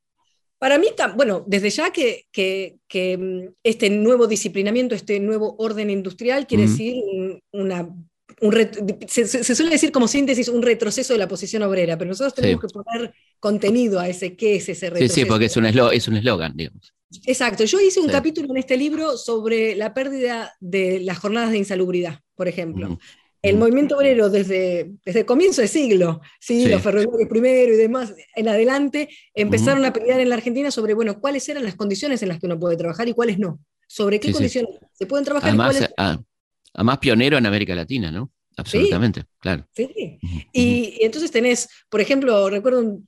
Para mí, bueno, desde ya que, mm, este nuevo disciplinamiento, este nuevo orden industrial quiere decir una... se, suele decir como síntesis un retroceso de la posición obrera, pero nosotros tenemos que poner contenido a ese qué es ese retroceso. Sí, sí, porque es un eslogan, digamos. Exacto. Yo hice un capítulo en este libro sobre la pérdida de las jornadas de insalubridad, por ejemplo. El movimiento obrero desde, desde el comienzo del siglo, ¿sí? los ferroviarios primero y demás, en adelante, empezaron a pelear en la Argentina sobre, bueno, cuáles eran las condiciones en las que uno puede trabajar y cuáles no. Sobre qué condiciones se pueden trabajar además, y cuáles a, además pionero en América Latina, ¿no? Absolutamente, claro. Sí. Y, entonces tenés, por ejemplo, recuerdo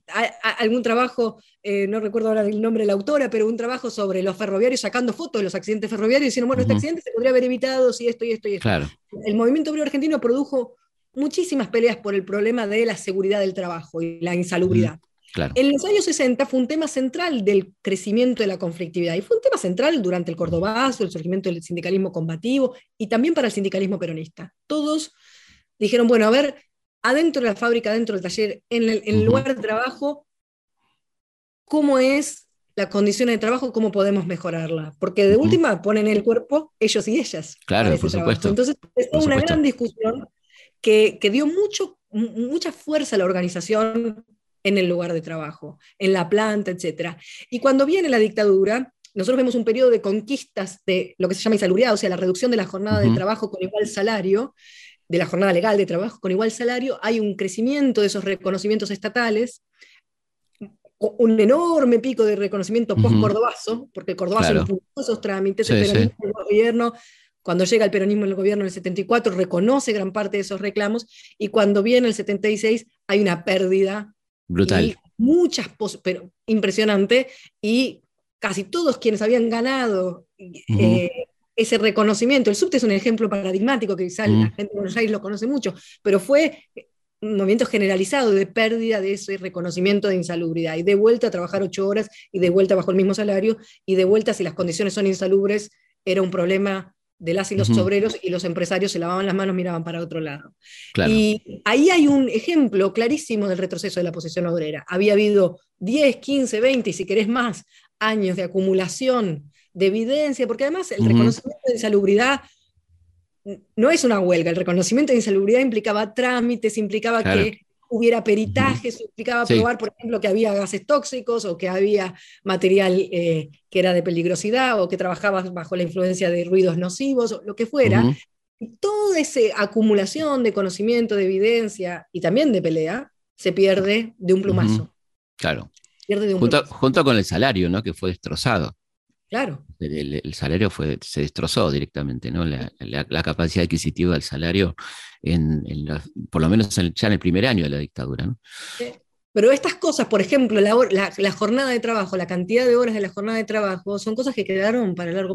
algún trabajo, eh, no recuerdo ahora el nombre de la autora, pero un trabajo sobre los ferroviarios sacando fotos de los accidentes ferroviarios y diciendo, bueno, este accidente se podría haber evitado si esto y esto y esto. Claro. El movimiento obrero argentino produjo muchísimas peleas por el problema de la seguridad del trabajo y la insalubridad. Claro. En los años 60 fue un tema central del crecimiento de la conflictividad y fue un tema central durante el Cordobazo, el surgimiento del sindicalismo combativo y también para el sindicalismo peronista. Todos dijeron, bueno, a ver, adentro de la fábrica, adentro del taller, en el, lugar de trabajo, ¿cómo es la condición de trabajo, cómo podemos mejorarla? Porque de última ponen el cuerpo ellos y ellas. Claro, por supuesto. Entonces, es una gran discusión que, dio mucho, mucha fuerza a la organización en el lugar de trabajo, en la planta, etc. Y cuando viene la dictadura, nosotros vemos un periodo de conquistas de lo que se llama insalubridad, o sea, la reducción de la jornada de trabajo con igual salario, de la jornada legal de trabajo con igual salario, hay un crecimiento de esos reconocimientos estatales, un enorme pico de reconocimiento post-cordobazo, porque Cordobazo claro. esos trámites, el peronismo del gobierno, cuando llega el peronismo en el gobierno en el 74, reconoce gran parte de esos reclamos, y cuando viene el 76 hay una pérdida. Brutal. muchas, pero impresionante, y casi todos quienes habían ganado ese reconocimiento. El subte es un ejemplo paradigmático que quizás la gente de Buenos Aires lo conoce mucho, pero fue un movimiento generalizado de pérdida de ese reconocimiento de insalubridad y de vuelta a trabajar ocho horas y de vuelta bajo el mismo salario y de vuelta si las condiciones son insalubres era un problema de las y los obreros y los empresarios se lavaban las manos, miraban para otro lado. Y ahí hay un ejemplo clarísimo del retroceso de la posición obrera. Había habido 10, 15, 20 y si querés más años de acumulación de evidencia, porque además el reconocimiento de insalubridad no es una huelga, el reconocimiento de insalubridad implicaba trámites, implicaba que hubiera peritajes, implicaba probar, por ejemplo, que había gases tóxicos o que había material eh, que era de peligrosidad o que trabajaba bajo la influencia de ruidos nocivos, o lo que fuera. toda esa acumulación de conocimiento, de evidencia y también de pelea se pierde de un plumazo. Claro. junto, con el salario, ¿no? Que fue destrozado. Claro. El, salario fue, se destrozó directamente, ¿no? La, capacidad adquisitiva del salario, en, por lo menos ya en el primer año de la dictadura. ¿no? Pero estas cosas, por ejemplo, la, jornada de trabajo, la cantidad de horas de la jornada de trabajo, son cosas que quedaron para largo,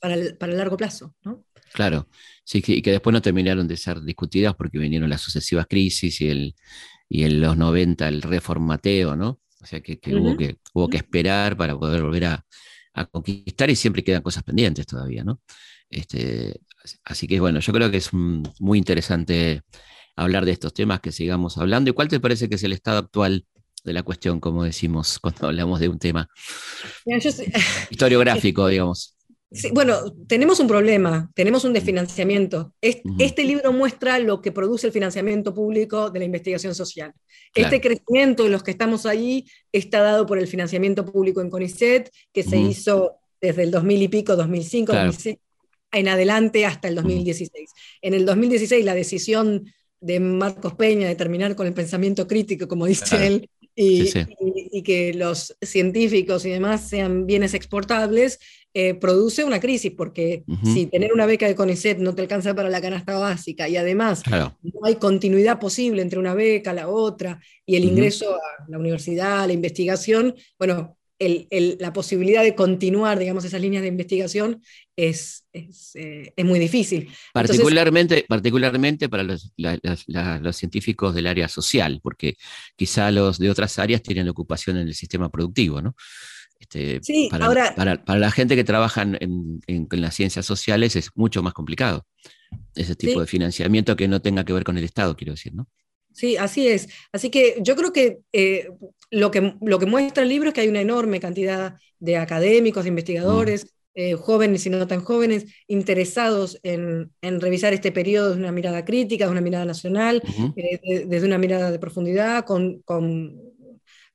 para, el, largo plazo. ¿no? Claro, sí, y que después no terminaron de ser discutidas porque vinieron las sucesivas crisis y, el, y en los 90 el reformateo, ¿no? O sea que, hubo que hubo que esperar para poder volver a, a conquistar y siempre quedan cosas pendientes todavía, ¿no? Este, así que bueno, yo creo que es muy interesante hablar de estos temas, que sigamos hablando. ¿Y cuál te parece que es el estado actual de la cuestión, como decimos cuando hablamos de un tema historiográfico, digamos? Bueno, tenemos un problema, tenemos un desfinanciamiento. Este, libro muestra lo que produce el financiamiento público de la investigación social. Este crecimiento de los que estamos allí está dado por el financiamiento público en CONICET, que se hizo desde el 2000 y pico, 2005, en adelante hasta el 2016. En el 2016 la decisión de Marcos Peña de terminar con el pensamiento crítico, como dice él, y, que los científicos y demás sean bienes exportables, eh, produce una crisis, porque si tener una beca de CONICET no te alcanza para la canasta básica y además no hay continuidad posible entre una beca, la otra, y el ingreso a la universidad, a la investigación, bueno, la posibilidad de continuar, digamos, esas líneas de investigación es, es, eh, muy difícil. Particularmente, particularmente para los, los, científicos del área social, porque quizá los de otras áreas tienen ocupación en el sistema productivo, ¿no? Este, sí, para, ahora, para, la gente que trabaja en, en, las ciencias sociales es mucho más complicado ese tipo de financiamiento que no tenga que ver con el Estado, quiero decir, ¿no? Sí, así es. Así que yo creo que, eh, lo que lo que muestra el libro es que hay una enorme cantidad de académicos, de investigadores, mm. eh, jóvenes y no tan jóvenes, interesados en, revisar este periodo desde una mirada crítica, de una mirada nacional, eh, desde una mirada de profundidad, con, con,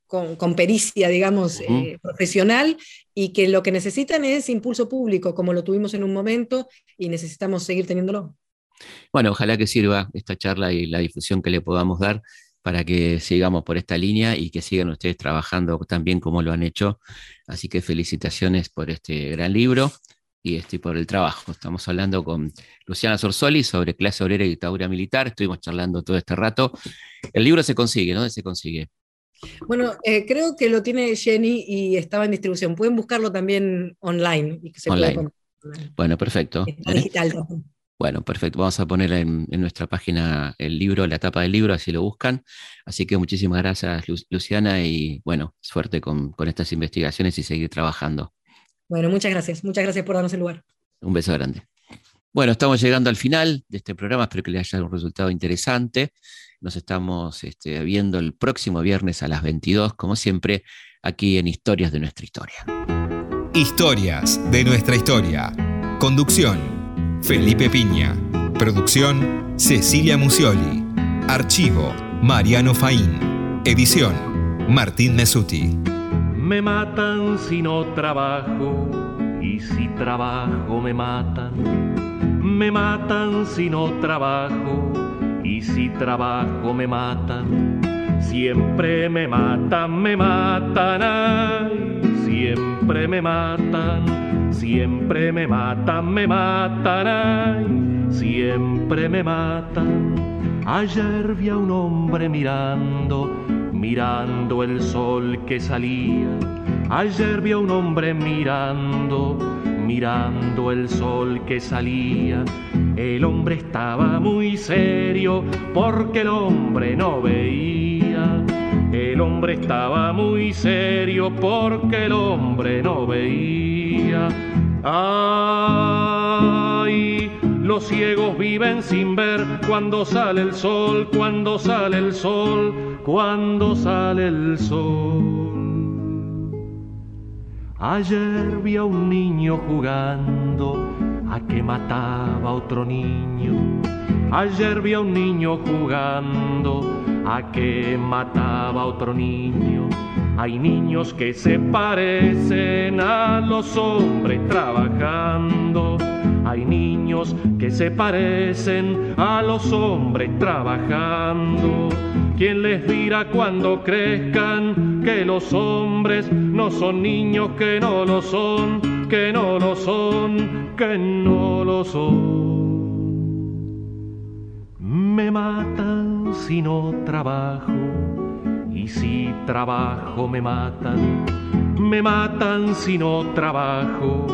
con, pericia, digamos, profesional, y que lo que necesitan es impulso público, como lo tuvimos en un momento, y necesitamos seguir teniéndolo. Bueno, ojalá que sirva esta charla y la difusión que le podamos dar para que sigamos por esta línea y que sigan ustedes trabajando tan bien como lo han hecho. Así que felicitaciones por este gran libro y este, por el trabajo. Estamos hablando con Luciana Sorsoli sobre clase obrera y dictadura militar. Estuvimos charlando todo este rato. El libro se consigue, ¿no? Se consigue. Bueno, eh, creo que lo tiene Jenny y estaba en distribución. Pueden buscarlo también online. Y que se online. Bueno, perfecto. digital. Bueno, perfecto. Vamos a poner en, nuestra página el libro, la tapa del libro, así lo buscan. Así que muchísimas gracias, Luciana, y bueno, suerte con, estas investigaciones y seguir trabajando. Bueno, muchas gracias. Muchas gracias por darnos el lugar. Un beso grande. Bueno, estamos llegando al final de este programa. Espero que les haya un resultado interesante. Nos estamos este, viendo el próximo viernes a las 22, como siempre, aquí en Historias de nuestra historia. Historias de nuestra historia. Conducción. Felipe Piña. Producción Cecilia Musioli. Archivo Mariano Faín. Edición Martín Mesuti. Me matan si no trabajo y si trabajo me matan. Me matan si no trabajo y si trabajo me matan. Siempre me matan, me matan, ay, siempre me matan Siempre me matan, me matan, siempre me matan. Ayer vi a un hombre mirando, mirando el sol que salía. Ayer vi a un hombre mirando, mirando el sol que salía. El hombre estaba muy serio porque el hombre no veía. El hombre estaba muy serio porque el hombre no veía. Ay, los ciegos viven sin ver cuando sale el sol, cuando sale el sol, cuando sale el sol. Ayer vi a un niño jugando a que mataba a otro niño. Ayer vi a un niño jugando a que mataba a otro niño. Hay niños que se parecen a los hombres trabajando. Hay niños que se parecen a los hombres trabajando. ¿Quién les dirá cuando crezcan que los hombres no son niños, que no lo son, que no lo son, que no lo son? Me matan si no trabajo y si trabajo me matan. Me matan si no trabajo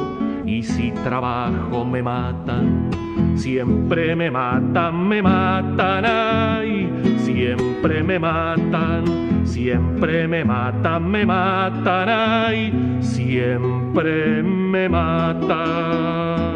y si trabajo me matan Siempre me matan, me matan, ay, siempre me matan, siempre me matan, me matan, ay, siempre me matan.